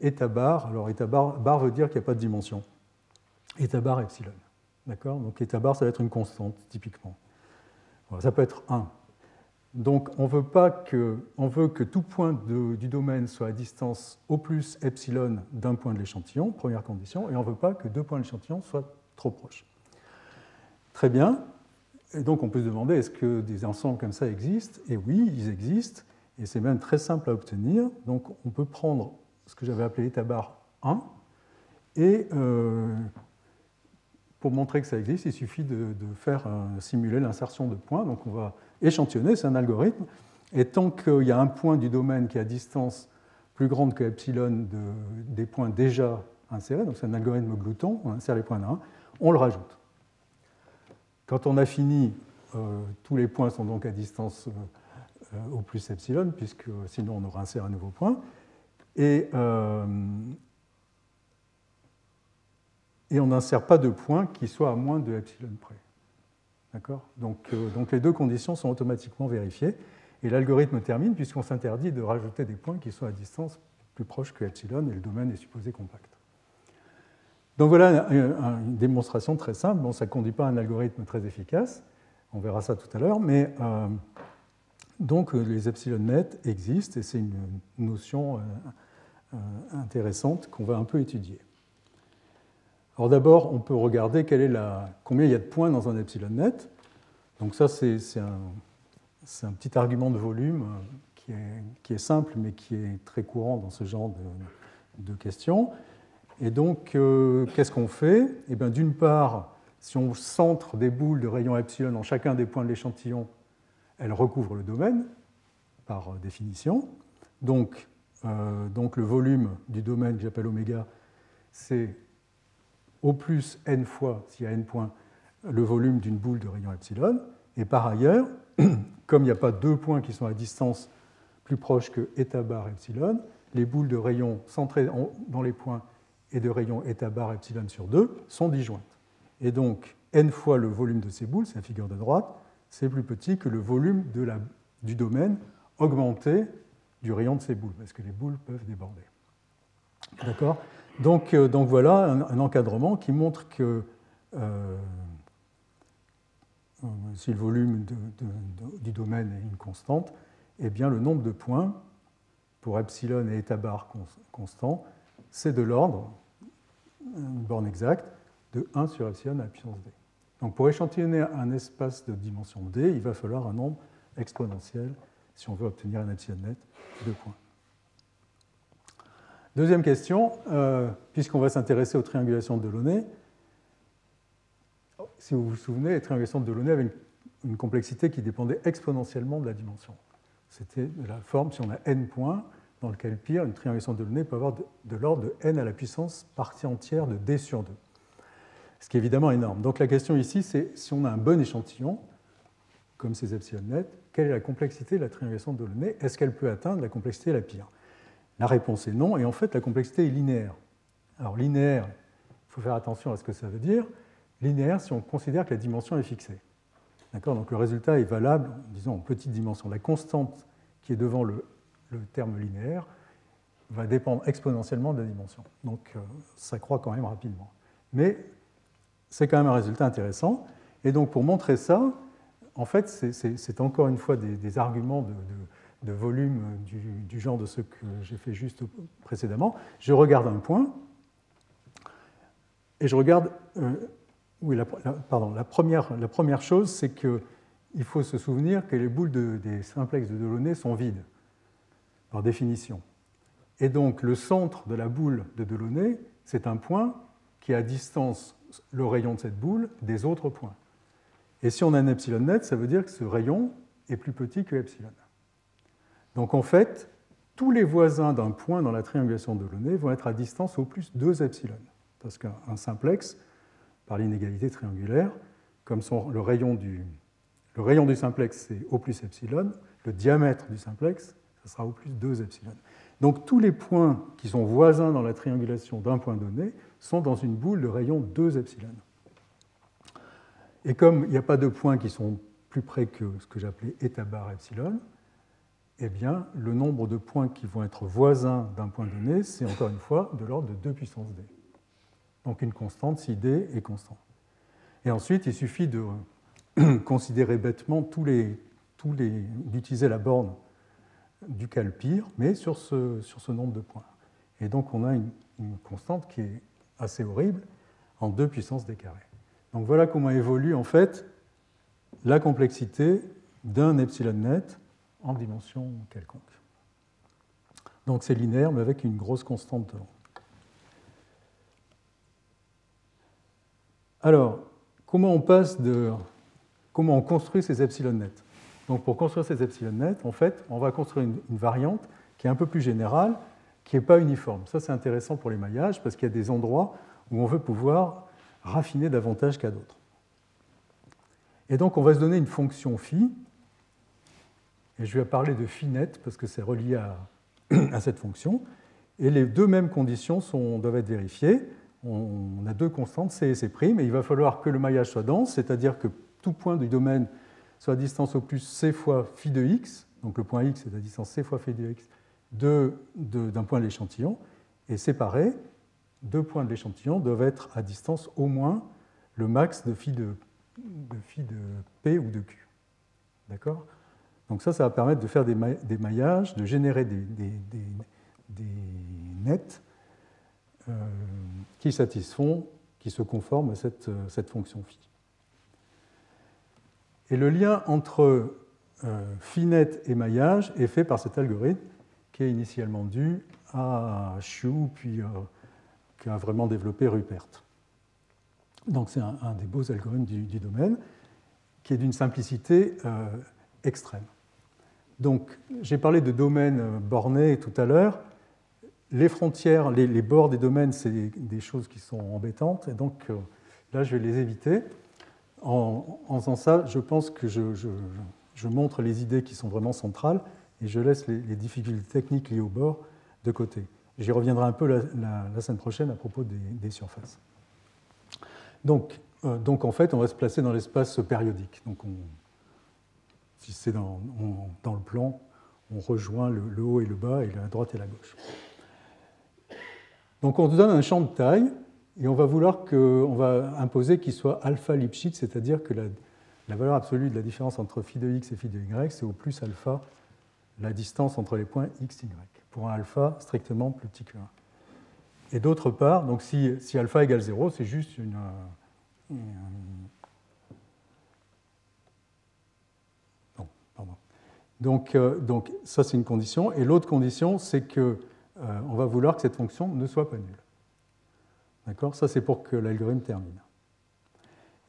eta bar. Alors eta bar, veut dire qu'il n'y a pas de dimension. Eta bar epsilon. D'accord Donc eta bar, ça va être une constante, typiquement. ça peut être 1. Donc on veut, pas que, veut que tout point du domaine soit à distance au plus epsilon d'un point de l'échantillon, première condition, et on ne veut pas que deux points de l'échantillon soient trop proches. Très bien. Et donc on peut se demander est-ce que des ensembles comme ça existent? Et oui, ils existent, et c'est même très simple à obtenir. Donc on peut prendre ce que j'avais appelé l'état bar 1, et euh, pour montrer que ça existe, il suffit de, faire simuler l'insertion de points. Donc on va échantillonner, c'est un algorithme. Et tant qu'il y a un point du domaine qui est à distance plus grande que epsilon des points déjà insérés, donc c'est un algorithme glouton, on insère les points d'un, on le rajoute. Quand on a fini, euh, tous les points sont donc à distance euh, au plus epsilon, puisque sinon on aura inséré un nouveau point. Et, euh, et on n'insère pas de points qui soient à moins de epsilon près. donc, euh, donc, les deux conditions sont automatiquement vérifiées. Et l'algorithme termine puisqu'on s'interdit de rajouter des points qui sont à distance plus proche que epsilon et le domaine est supposé compact. Donc voilà une démonstration très simple. Bon, ça ne conduit pas à un algorithme très efficace, on verra ça tout à l'heure, mais euh, donc les epsilon net existent et c'est une notion euh, intéressante qu'on va un peu étudier. Alors d'abord, on peut regarder combien il y a de points dans un epsilon net. Donc ça, c'est un, petit argument de volume euh, qui est, simple, mais qui est très courant dans ce genre de, questions. Et donc, euh, qu'est-ce qu'on fait? Eh bien, d'une part, si on centre des boules de rayon epsilon en chacun des points de l'échantillon, elles recouvrent le domaine, par définition. Donc, euh, donc le volume du domaine que j'appelle oméga, c'est au plus n fois, s'il y a n points, le volume d'une boule de rayon epsilon. Et par ailleurs, comme il n'y a pas deux points qui sont à distance plus proche que eta bar epsilon, les boules de rayon centrées dans les points et de rayon eta bar epsilon sur 2 sont disjointes. Et donc, n fois le volume de ces boules, c'est la figure de droite, c'est plus petit que le volume du domaine augmenté du rayon de ces boules, parce que les boules peuvent déborder. D'accord? Donc, euh, donc, voilà un, encadrement qui montre que euh, euh, si le volume du domaine est une constante, eh bien, le nombre de points pour epsilon et eta bar constant, c'est de l'ordre, une borne exacte, de 1 sur epsilon à puissance d. Donc pour échantillonner un espace de dimension d, il va falloir un nombre exponentiel si on veut obtenir un epsilon net de points. Deuxième question, euh, puisqu'on va s'intéresser aux triangulations de Delaunay, si vous vous souvenez, les triangulations de Delaunay avaient une complexité qui dépendait exponentiellement de la dimension. C'était la forme, si on a n points, dans lequel pire, une triangulation de Delaunay peut avoir de, l'ordre de n à la puissance partie entière de d sur 2. Ce qui est évidemment énorme. Donc la question ici, c'est si on a un bon échantillon, comme ces epsilon net, quelle est la complexité de la triangulation de Delaunay? Est-ce qu'elle peut atteindre la complexité la pire? La réponse est non, et en fait la complexité est linéaire. Alors linéaire, il faut faire attention à ce que ça veut dire. Linéaire si on considère que la dimension est fixée. Donc le résultat est valable, disons, en petite dimension. La constante qui est devant le, terme linéaire va dépendre exponentiellement de la dimension. Donc euh, ça croît quand même rapidement. Mais c'est quand même un résultat intéressant. Et donc pour montrer ça, en fait, c'est encore une fois des, arguments de, volume du, genre de ce que j'ai fait juste précédemment. Je regarde un point et je regarde euh, oui, pardon, la première, la première chose, c'est qu'il faut se souvenir que les boules des simplexes de Delaunay sont vides, par définition. Et donc, le centre de la boule de Delaunay, c'est un point qui a à distance le rayon de cette boule des autres points. Et si on a un epsilon net, ça veut dire que ce rayon est plus petit que epsilon. Donc, en fait, tous les voisins d'un point dans la triangulation de vont être à distance au plus 2 epsilon. Parce qu'un simplex, par l'inégalité triangulaire, comme le, rayon du, le simplex, c'est O plus epsilon, le diamètre du simplex, sera O plus 2 epsilon. Donc tous les points qui sont voisins dans la triangulation d'un point donné sont dans une boule de rayon 2 epsilon. Et comme il n'y a pas de points qui sont plus près que ce que j'appelais eta bar epsilon, eh bien, le nombre de points qui vont être voisins d'un point donné, c'est encore une fois de l'ordre de 2 puissance d donc une constante si D est constant. Et ensuite, il suffit de considérer bêtement tous les, tous les, d'utiliser la borne du calpire, mais sur ce, nombre de points. Et donc on a une, constante qui est assez horrible en 2 puissance d carré. Donc voilà comment évolue en fait la complexité d'un epsilon net en dimension quelconque. Donc c'est linéaire, mais avec une grosse constante devant. Alors, comment on passe de. Comment on construit ces epsilon nets? Donc, pour construire ces epsilon nets, en fait, on va construire une, variante qui est un peu plus générale, qui n'est pas uniforme. Ça, c'est intéressant pour les maillages parce qu'il y a des endroits où on veut pouvoir raffiner davantage qu'à d'autres. Et donc, on va se donner une fonction phi, et je vais parler de phi net parce que c'est relié à, cette fonction. Et les deux mêmes conditions doivent être vérifiées. On a deux constantes, C et C', et il va falloir que le maillage soit dense, c'est-à-dire que tout point du domaine soit à distance au plus C fois phi de x, donc le point x est à distance C fois phi de x d'un point de l'échantillon, et séparé, deux points de l'échantillon doivent être à distance au moins le max de phi de, phi de P ou de Q. D'accord? Donc ça, ça va permettre de faire des, maillages, de générer des, nets euh, qui satisfont, qui se conforment à cette, euh, cette fonction phi. Et le lien entre euh, phi net et maillage est fait par cet algorithme qui est initialement dû à Xu, puis qu'a vraiment développé Rupert. Donc c'est un, des beaux algorithmes du, domaine qui est d'une simplicité extrême. Donc j'ai parlé de domaine borné tout à l'heure les frontières, les, bords des domaines, c'est des, choses qui sont embêtantes, et donc euh, là, je vais les éviter. En, faisant ça, je pense que je, montre les idées qui sont vraiment centrales, et je laisse les, difficultés techniques liées au bord de côté. J'y reviendrai un peu la, semaine prochaine à propos des, surfaces. Donc, euh, donc, en fait, on va se placer dans l'espace périodique. Donc, si c'est dans, le plan, on rejoint le, haut et le bas, et la droite et la gauche. Donc on donne un champ de taille et on va vouloir que, va imposer qu'il soit alpha Lipschitz, c'est-à-dire que la, valeur absolue de la différence entre phi de x et phi de y, c'est au plus alpha la distance entre les points x, y, pour un alpha strictement plus petit que 1. Et d'autre part, donc si, alpha égale 0, c'est juste une, pardon. Donc, euh, donc ça c'est une condition. Et l'autre condition, c'est que euh, on va vouloir que cette fonction ne soit pas nulle. D'accord? Ça, c'est pour que l'algorithme termine.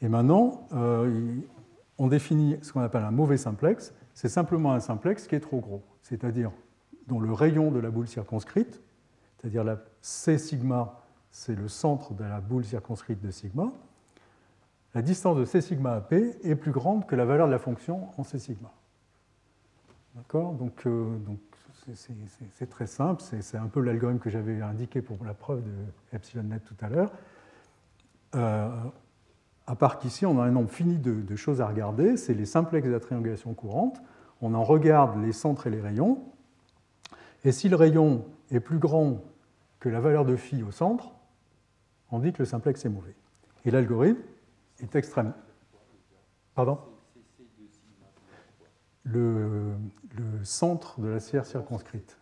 Et maintenant, euh, on définit ce qu'on appelle un mauvais simplex. C'est simplement un simplex qui est trop gros, c'est-à-dire dont le rayon de la boule circonscrite, c'est-à-dire la C sigma, c'est le centre de la boule circonscrite de sigma, la distance de C sigma à P est plus grande que la valeur de la fonction en C sigma. D'accord donc, euh, c'est très simple, c'est un peu l'algorithme que j'avais indiqué pour la preuve de epsilon net tout à l'heure. Euh, à part qu'ici, on a un nombre fini de, choses à regarder, c'est les simplexes de la triangulation courante. On en regarde les centres et les rayons. Et si le rayon est plus grand que la valeur de phi au centre, on dit que le simplex est mauvais. Et l'algorithme est extrême. Pardon? Le, centre de la sphère circonscrite.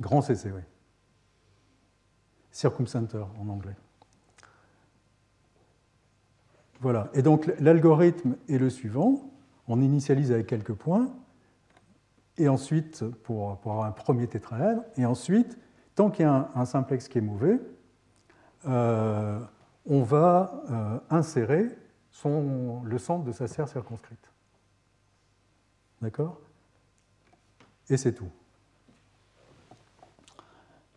Grand CC, oui. Circumcenter en anglais. Voilà. Et donc l'algorithme est le suivant. On initialise avec quelques points, et ensuite, pour, avoir un premier tétraèdre, et ensuite, tant qu'il y a un, simplex qui est mauvais, euh, on va euh, insérer le centre de sa sphère circonscrite. D'accord? Et c'est tout.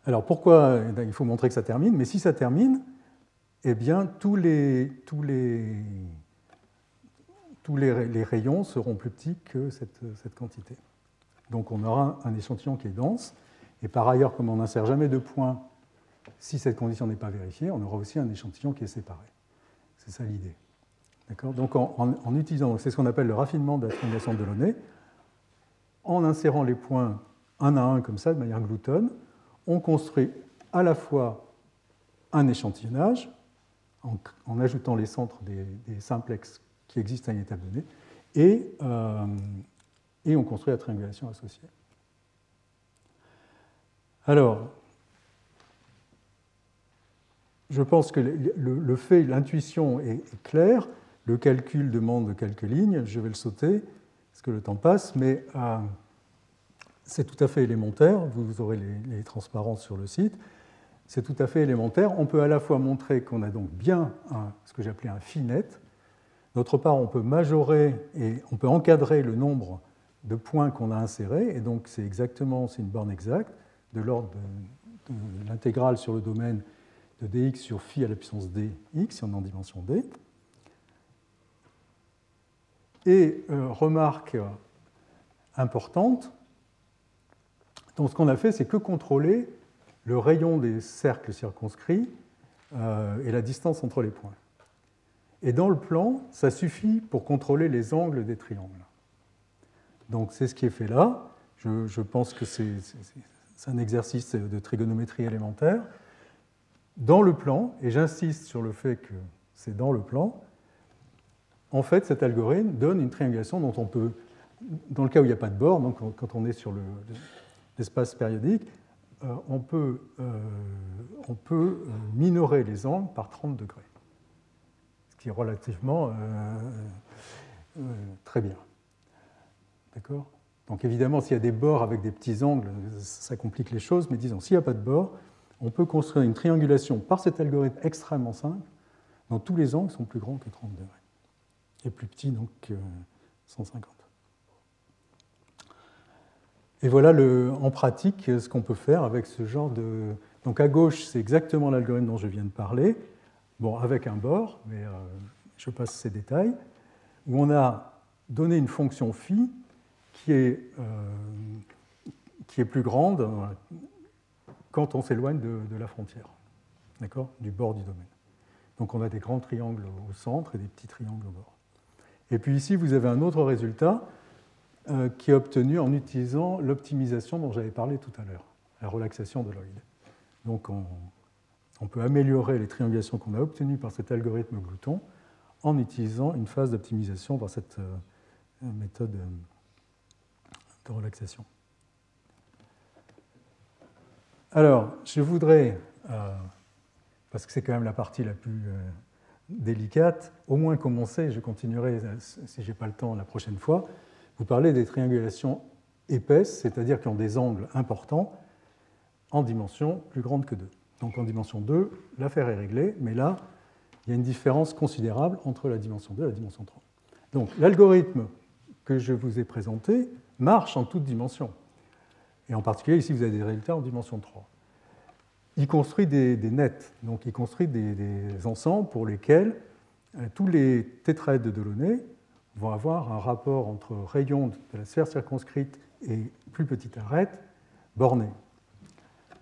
Alors pourquoi eh Il faut montrer que ça termine, mais si ça termine, eh bien tous les, tous les, tous les, rayons seront plus petits que cette, cette, quantité. Donc on aura un échantillon qui est dense, et par ailleurs, comme on n'insère jamais de points, si cette condition n'est pas vérifiée, on aura aussi un échantillon qui est séparé. C'est ça l'idée. Donc en, utilisant, c'est ce qu'on appelle le raffinement de la triangulation de Delaunay, en insérant les points un à un comme ça, de manière gloutonne, on construit à la fois un échantillonnage, en, ajoutant les centres des, simplexes qui existent à une étape donnée, et, euh, et on construit la triangulation associée. Alors, je pense que le, fait, l'intuition est claire. Le calcul demande quelques lignes, je vais le sauter parce que le temps passe, mais euh, c'est tout à fait élémentaire. Vous aurez les, transparences sur le site. C'est tout à fait élémentaire. On peut à la fois montrer qu'on a donc bien ce que j'appelais un phi net. D'autre part, on peut majorer et on peut encadrer le nombre de points qu'on a insérés. Et donc, c'est exactement, c'est une borne exacte de l'ordre de l'intégrale sur le domaine de dx sur phi à la puissance dx, si on est en dimension d. Et euh, remarque importante, donc ce qu'on a fait, c'est que contrôler le rayon des cercles circonscrits euh, et la distance entre les points. Et dans le plan, ça suffit pour contrôler les angles des triangles. Donc c'est ce qui est fait là. Je, pense que c'est un exercice de trigonométrie élémentaire. Dans le plan, et j'insiste sur le fait que c'est dans le plan, en fait, cet algorithme donne une triangulation dont on peut, dans le cas où il n'y a pas de bord, donc quand on est sur l'espace périodique, euh, on peut, euh, euh, minorer les angles par 30 degrés, ce qui est relativement très bien. D'accord? Donc évidemment, s'il y a des bords avec des petits angles, ça complique les choses, mais disons, s'il n'y a pas de bord, on peut construire une triangulation par cet algorithme extrêmement simple, dont tous les angles sont plus grands que 30 degrés et plus petit donc que 150. Et voilà le, en pratique ce qu'on peut faire avec ce genre de... Donc à gauche, c'est exactement l'algorithme dont je viens de parler, bon, avec un bord, mais euh, je passe ces détails, où on a donné une fonction phi qui est, euh, qui est plus grande quand on s'éloigne de, de, la frontière, d'accord, du bord du domaine. Donc on a des grands triangles au centre et des petits triangles au bord. Et puis ici, vous avez un autre résultat euh, qui est obtenu en utilisant l'optimisation dont j'avais parlé tout à l'heure, la relaxation de Lloyd. Donc on, peut améliorer les triangulations qu'on a obtenues par cet algorithme glouton en utilisant une phase d'optimisation par cette euh, méthode de relaxation. Alors, je voudrais, euh, parce que c'est quand même la partie la plus euh, délicate, au moins commencer, je continuerai si je n'ai pas le temps la prochaine fois, vous parler des triangulations épaisses, c'est-à-dire qui ont des angles importants en dimension plus grande que 2. Donc en dimension 2, l'affaire est réglée, mais là, il y a une différence considérable entre la dimension 2 et la dimension 3. Donc l'algorithme que je vous ai présenté marche en toutes dimensions. Et en particulier, ici, vous avez des résultats en dimension 3. Il construit des, nets, donc il construit des, ensembles pour lesquels euh, tous les tétraèdres de Delaunay vont avoir un rapport entre rayon de la sphère circonscrite et plus petite arête borné.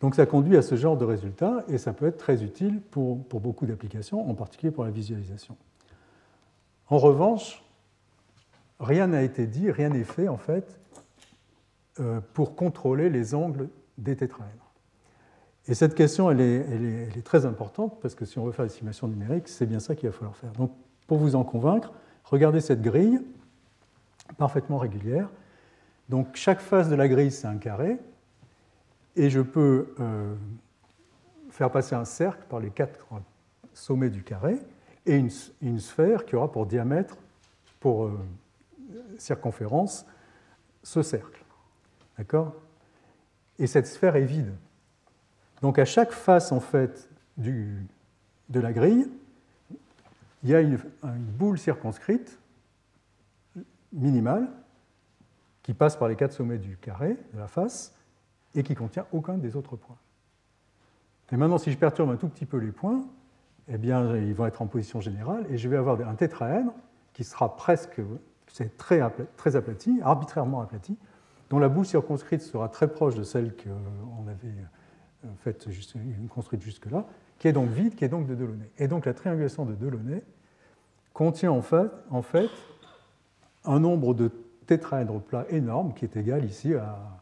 Donc ça conduit à ce genre de résultats et ça peut être très utile pour, pour beaucoup d'applications, en particulier pour la visualisation. En revanche, rien n'a été dit, rien n'est fait en fait euh, pour contrôler les angles des tétraèdres. Et cette question, elle est, très importante parce que si on veut faire des simulations numériques, c'est bien ça qu'il va falloir faire. Donc pour vous en convaincre, regardez cette grille parfaitement régulière. Donc chaque face de la grille, c'est un carré et je peux euh, faire passer un cercle par les quatre sommets du carré et une, sphère qui aura pour diamètre, pour euh, circonférence, ce cercle. D'accord? Et cette sphère est vide. Donc à chaque face en fait de la grille, il y a une, boule circonscrite minimale qui passe par les quatre sommets du carré de la face et qui contient aucun des autres points. Et maintenant, si je perturbe un tout petit peu les points, eh bien, ils vont être en position générale et je vais avoir un tétraèdre qui sera presque c'est très, très aplati, arbitrairement aplati, dont la boule circonscrite sera très proche de celle qu'on avait euh, faite construite jusque-là, qui est donc vide, qui est donc de Delaunay. Et donc la triangulation de Delaunay contient en fait, un nombre de tétraèdres plats énorme qui est égal ici à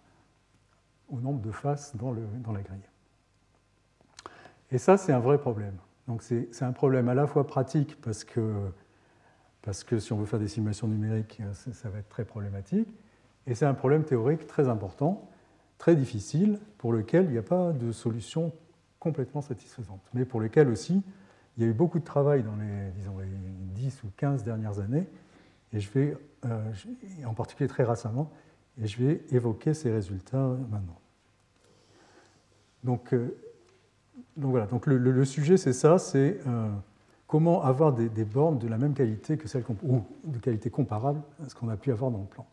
au nombre de faces dans, la grille. Et ça, c'est un vrai problème. Donc c'est un problème à la fois pratique parce que, parce que si on veut faire des simulations numériques, ça va être très problématique, et c'est un problème théorique très important, très difficile, pour lequel il n'y a pas de solution complètement satisfaisante, mais pour lequel aussi il y a eu beaucoup de travail dans les, disons, les 10 ou 15 dernières années, et je vais, euh, en particulier très récemment, et je vais évoquer ces résultats maintenant. Donc, euh, voilà, le, sujet c'est ça, c'est euh, comment avoir des, bornes de la même qualité que celles ou de qualité comparable à ce qu'on a pu avoir dans le plan.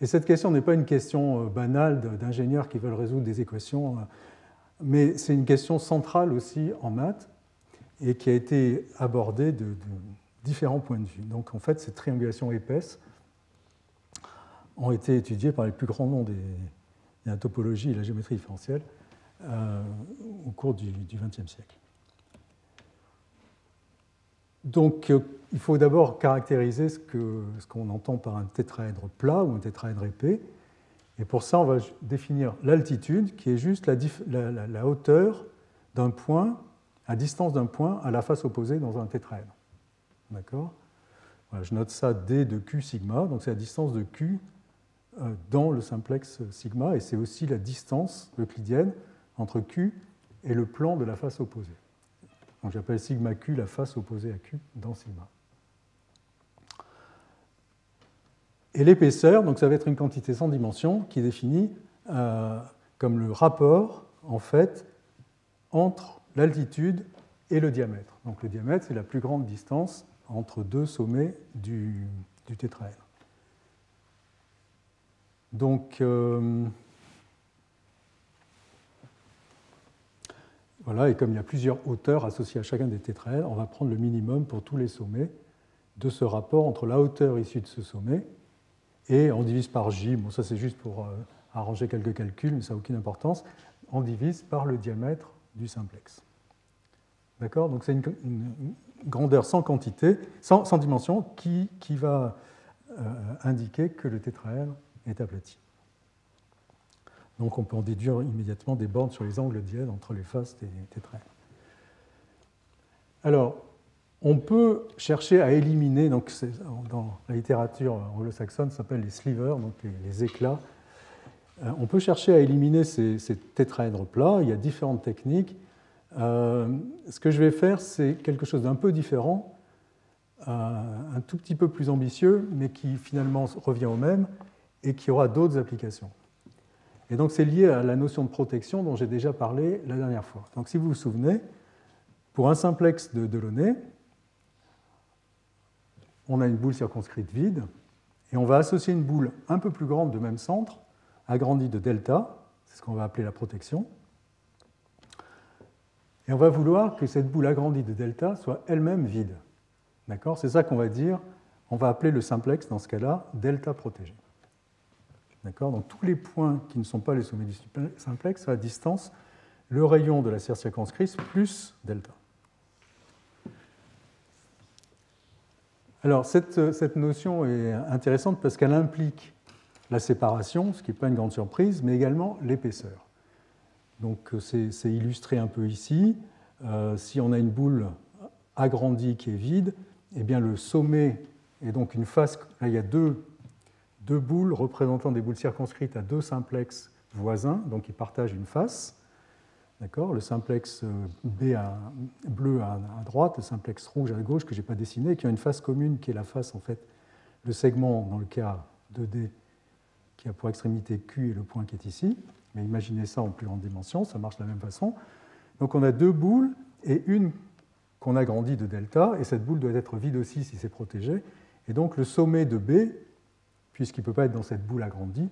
Et cette question n'est pas une question euh, banale d'ingénieurs qui veulent résoudre des équations, mais c'est une question centrale aussi en maths et qui a été abordée de, de différents points de vue. Donc en fait, cette triangulation épaisse, ont été étudiés par les plus grands noms de la topologie et la géométrie différentielle euh, au cours du XXe siècle. Donc, euh, il faut d'abord caractériser ce qu'on entend par un tétraèdre plat ou un tétraèdre épais. Et pour ça, on va définir l'altitude, qui est juste la hauteur d'un point, à distance d'un point, à la face opposée dans un tétraèdre. D'accord? Voilà, Je note ça d de q sigma, donc c'est la distance de q euh, dans le simplex sigma, et c'est aussi la distance euclidienne entre Q et le plan de la face opposée. Donc j'appelle sigma Q la face opposée à Q dans sigma. Et l'épaisseur, donc ça va être une quantité sans dimension qui est définie euh, comme le rapport en fait entre l'altitude et le diamètre. Donc le diamètre, c'est la plus grande distance entre deux sommets du, tétraèdre. Donc, euh, voilà, et comme il y a plusieurs hauteurs associées à chacun des tétraèdres, on va prendre le minimum pour tous les sommets de ce rapport entre la hauteur issue de ce sommet et on divise par j. Bon, ça c'est juste pour euh, arranger quelques calculs, mais ça n'a aucune importance. On divise par le diamètre du simplex. D'accord? Donc c'est une, grandeur sans quantité, sans, dimension, qui, qui va euh, indiquer que le tétraèdre est aplati. Donc on peut en déduire immédiatement des bornes sur les angles dièdes entre les faces des tétraèdres. Alors, on peut chercher à éliminer, donc dans la littérature anglo-saxonne, ça s'appelle les slivers, donc les, éclats. Euh, on peut chercher à éliminer ces, tétraèdres plats. Il y a différentes techniques. Euh, ce que je vais faire, c'est quelque chose d'un peu différent, euh, un tout petit peu plus ambitieux, mais qui finalement revient au même et qui aura d'autres applications. Et donc c'est lié à la notion de protection dont j'ai déjà parlé la dernière fois. Donc si vous vous souvenez, pour un simplex de Delaunay, on a une boule circonscrite vide, et on va associer une boule un peu plus grande de même centre, agrandie de delta, c'est ce qu'on va appeler la protection, et on va vouloir que cette boule agrandie de delta soit elle-même vide. D'accord? C'est ça qu'on va dire, on va appeler le simplex dans ce cas-là delta protégé. Donc tous les points qui ne sont pas les sommets du simplex, à distance, le rayon de la serre circonscrite plus delta. Alors, cette, cette, notion est intéressante parce qu'elle implique la séparation, ce qui n'est pas une grande surprise, mais également l'épaisseur. Donc, c'est illustré un peu ici. Euh, si on a une boule agrandie qui est vide, eh bien, le sommet est donc une face. Là, il y a deux, deux boules représentant des boules circonscrites à deux simplex voisins, donc qui partagent une face. Le simplex euh, B bleu à, droite, le simplex rouge à gauche que je n'ai pas dessiné, qui a une face commune qui est la face, en fait, le segment dans le cas 2D qui a pour extrémité Q et le point qui est ici. Mais imaginez ça en plus grande dimension, ça marche de la même façon. Donc on a deux boules et une qu'on agrandit de delta, et cette boule doit être vide aussi si c'est protégé. Et donc le sommet de B, puisqu'il ne peut pas être dans cette boule agrandie,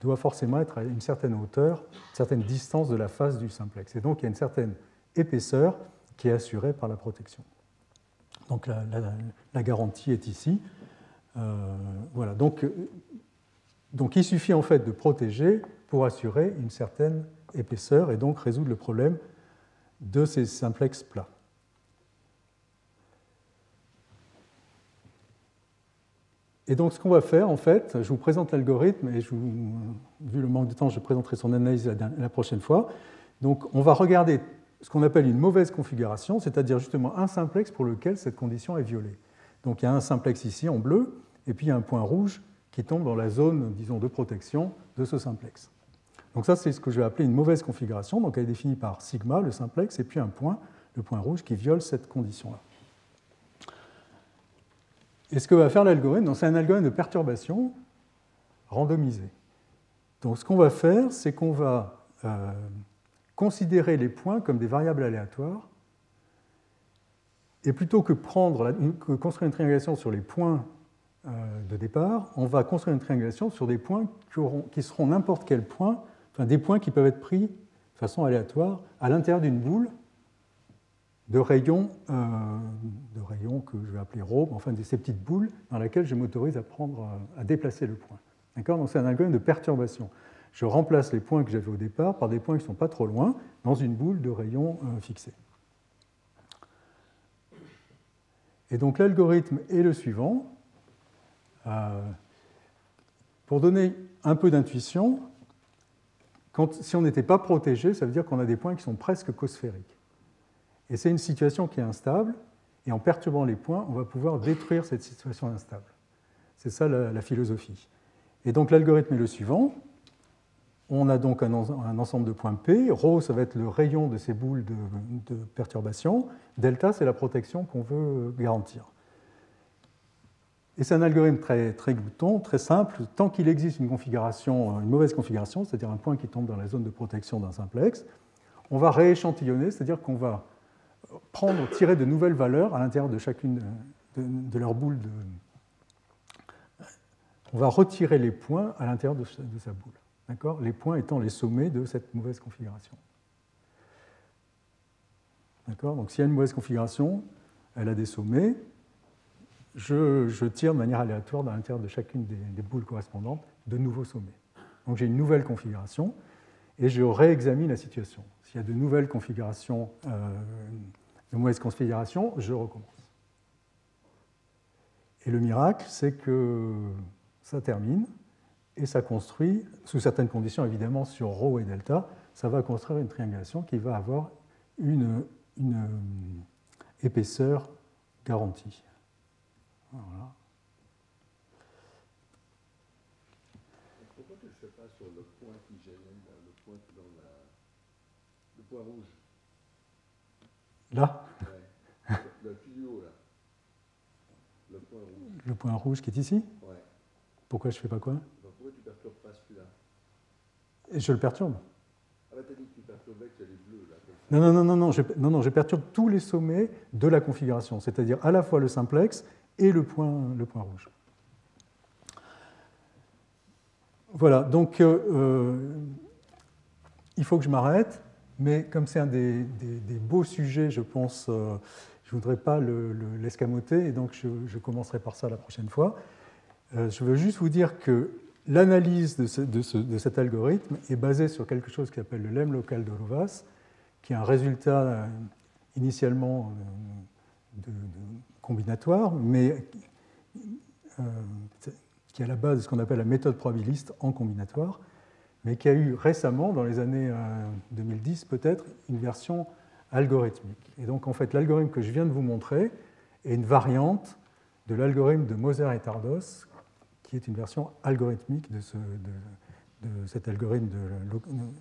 doit forcément être à une certaine hauteur, une certaine distance de la face du simplex. Et donc il y a une certaine épaisseur qui est assurée par la protection. Donc la, garantie est ici. Euh, voilà. Donc, donc il suffit en fait de protéger pour assurer une certaine épaisseur et donc résoudre le problème de ces simplex plats. Et donc, ce qu'on va faire, en fait, je vous présente l'algorithme et vu le manque de temps, je présenterai son analyse la, prochaine fois. Donc, on va regarder ce qu'on appelle une mauvaise configuration, c'est-à-dire justement un simplex pour lequel cette condition est violée. Donc, il y a un simplex ici en bleu, et puis il y a un point rouge qui tombe dans la zone, disons, de protection de ce simplex. Donc, ça, c'est ce que je vais appeler une mauvaise configuration. Donc, elle est définie par sigma, le simplex, et puis un point, le point rouge, qui viole cette condition-là. Et ce que va faire l'algorithme, c'est un algorithme de perturbation randomisé. Donc ce qu'on va faire, c'est qu'on va euh, considérer les points comme des variables aléatoires, et plutôt que, prendre construire une triangulation sur les points euh, de départ, on va construire une triangulation sur des points qui, seront n'importe quel point, enfin des points qui peuvent être pris de façon aléatoire à l'intérieur d'une boule de rayons, euh, de que je vais appeler ρ, enfin ces petites boules dans lesquelles je m'autorise à, prendre, euh, à déplacer le point. Donc c'est un algorithme de perturbation. Je remplace les points que j'avais au départ par des points qui ne sont pas trop loin dans une boule de rayons euh, fixés. Et donc l'algorithme est le suivant. pour donner un peu d'intuition, si on n'était pas protégé, ça veut dire qu'on a des points qui sont presque cosphériques. Et c'est une situation qui est instable, et en perturbant les points, on va pouvoir détruire cette situation instable. C'est ça la, philosophie. Et donc l'algorithme est le suivant. On a donc un, ensemble de points P. Rho, ça va être le rayon de ces boules de, perturbation. Delta, c'est la protection qu'on veut garantir. Et c'est un algorithme très, très glouton, très simple. Tant qu'il existe une configuration, une mauvaise configuration, c'est-à-dire un point qui tombe dans la zone de protection d'un simplex, on va rééchantillonner, c'est-à-dire qu'on va prendre, tirer de nouvelles valeurs à l'intérieur de chacune de, leurs boules on va retirer les points à l'intérieur de, sa boule. Les points étant les sommets de cette mauvaise configuration. Donc s'il y a une mauvaise configuration, elle a des sommets, je, tire de manière aléatoire dans l'intérieur de chacune des, boules correspondantes de nouveaux sommets. Donc j'ai une nouvelle configuration et je réexamine la situation. S'il y a de nouvelles configurations, euh, de mauvaises configurations, je recommence. Et le miracle, c'est que ça termine et ça construit, sous certaines conditions évidemment sur ρ et delta, ça va construire une triangulation qui va avoir une, euh, épaisseur garantie. Voilà. Pourquoi tu ne fais pas sur le point qui gêne, le point qui donne la... le point rouge Là ouais. Le tuyau, là. Le point rouge. Le point rouge qui est ici Ouais. Pourquoi je ne fais pas quoi Pourquoi tu ne perturbes pas celui-là Et je le perturbe. Ah bah t'as dit que tu perturbais que les bleus, là. Non, non, non, non, non, je, non, non, je perturbe tous les sommets de la configuration, c'est-à-dire à la fois le simplex et le point, le point rouge. Voilà, donc euh, euh, il faut que je m'arrête, mais comme c'est un des, beaux sujets, je pense, euh, je ne voudrais pas l'escamoter, et donc je, commencerai par ça la prochaine fois. je veux juste vous dire que l'analyse de, cet algorithme est basée sur quelque chose qui s'appelle le lemme local de Lovas, qui est un résultat initialement de, combinatoire, mais euh, qui est à la base de ce qu'on appelle la méthode probabiliste en combinatoire, mais qui a eu récemment, dans les années 2010 euh, peut-être, une version algorithmique. Et donc en fait, l'algorithme que je viens de vous montrer est une variante de l'algorithme de Moser et Tardos, qui est une version algorithmique de, cet algorithme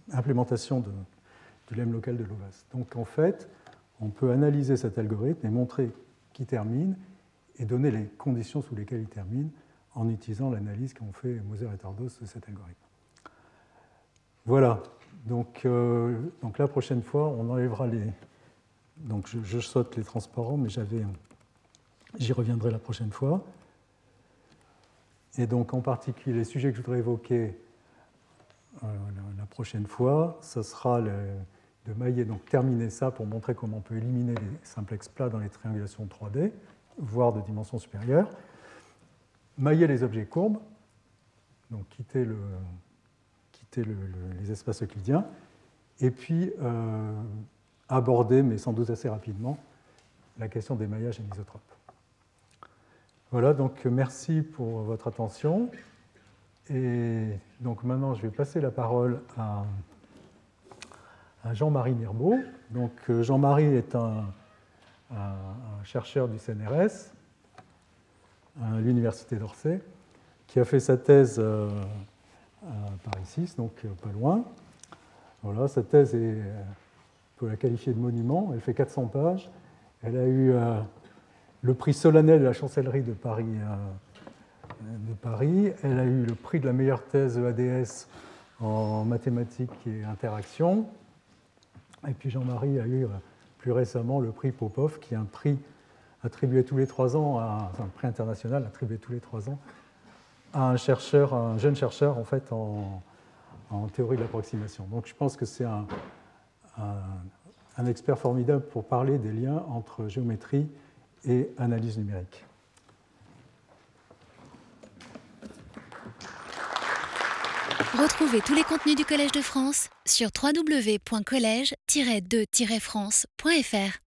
d'implémentation de, de local de Lovas. Donc en fait, on peut analyser cet algorithme et montrer qui termine et donner les conditions sous lesquelles il termine en utilisant l'analyse qu'ont fait Moser et Tardos de cet algorithme. Voilà, donc, euh, donc la prochaine fois, on enlèvera les... Donc je, saute les transparents, mais j'avais... J'y reviendrai la prochaine fois. Et donc en particulier, les sujets que je voudrais évoquer euh, la prochaine fois, ce sera de mailler, donc terminer ça pour montrer comment on peut éliminer les simplex plats dans les triangulations 3D, voire de dimension supérieure. Mailler les objets courbes, donc quitter, le, les espaces euclidiens, et puis euh, aborder, mais sans doute assez rapidement, la question des maillages anisotropes. Voilà, donc merci pour votre attention. Et donc maintenant, je vais passer la parole à Jean-Marie Mirbeau. Donc, euh, Jean-Marie est un, chercheur du CNRS à l'Université d'Orsay qui a fait sa thèse euh, Paris 6, donc euh, pas loin. Voilà, sa thèse est, on peut la qualifier de monument, elle fait 400 pages. Elle a eu le prix solennel de la chancellerie de Paris, Paris. Elle a eu le prix de la meilleure thèse EADS en mathématiques et interaction. Et puis Jean-Marie a eu euh, plus récemment le prix Popov, qui est un prix attribué tous les trois ans, un prix international attribué tous les trois ans un chercheur, un jeune chercheur en fait en, théorie de l'approximation. Donc je pense que c'est un, un expert formidable pour parler des liens entre géométrie et analyse numérique. Retrouvez tous les contenus du Collège de France sur www.colège-2-france.fr.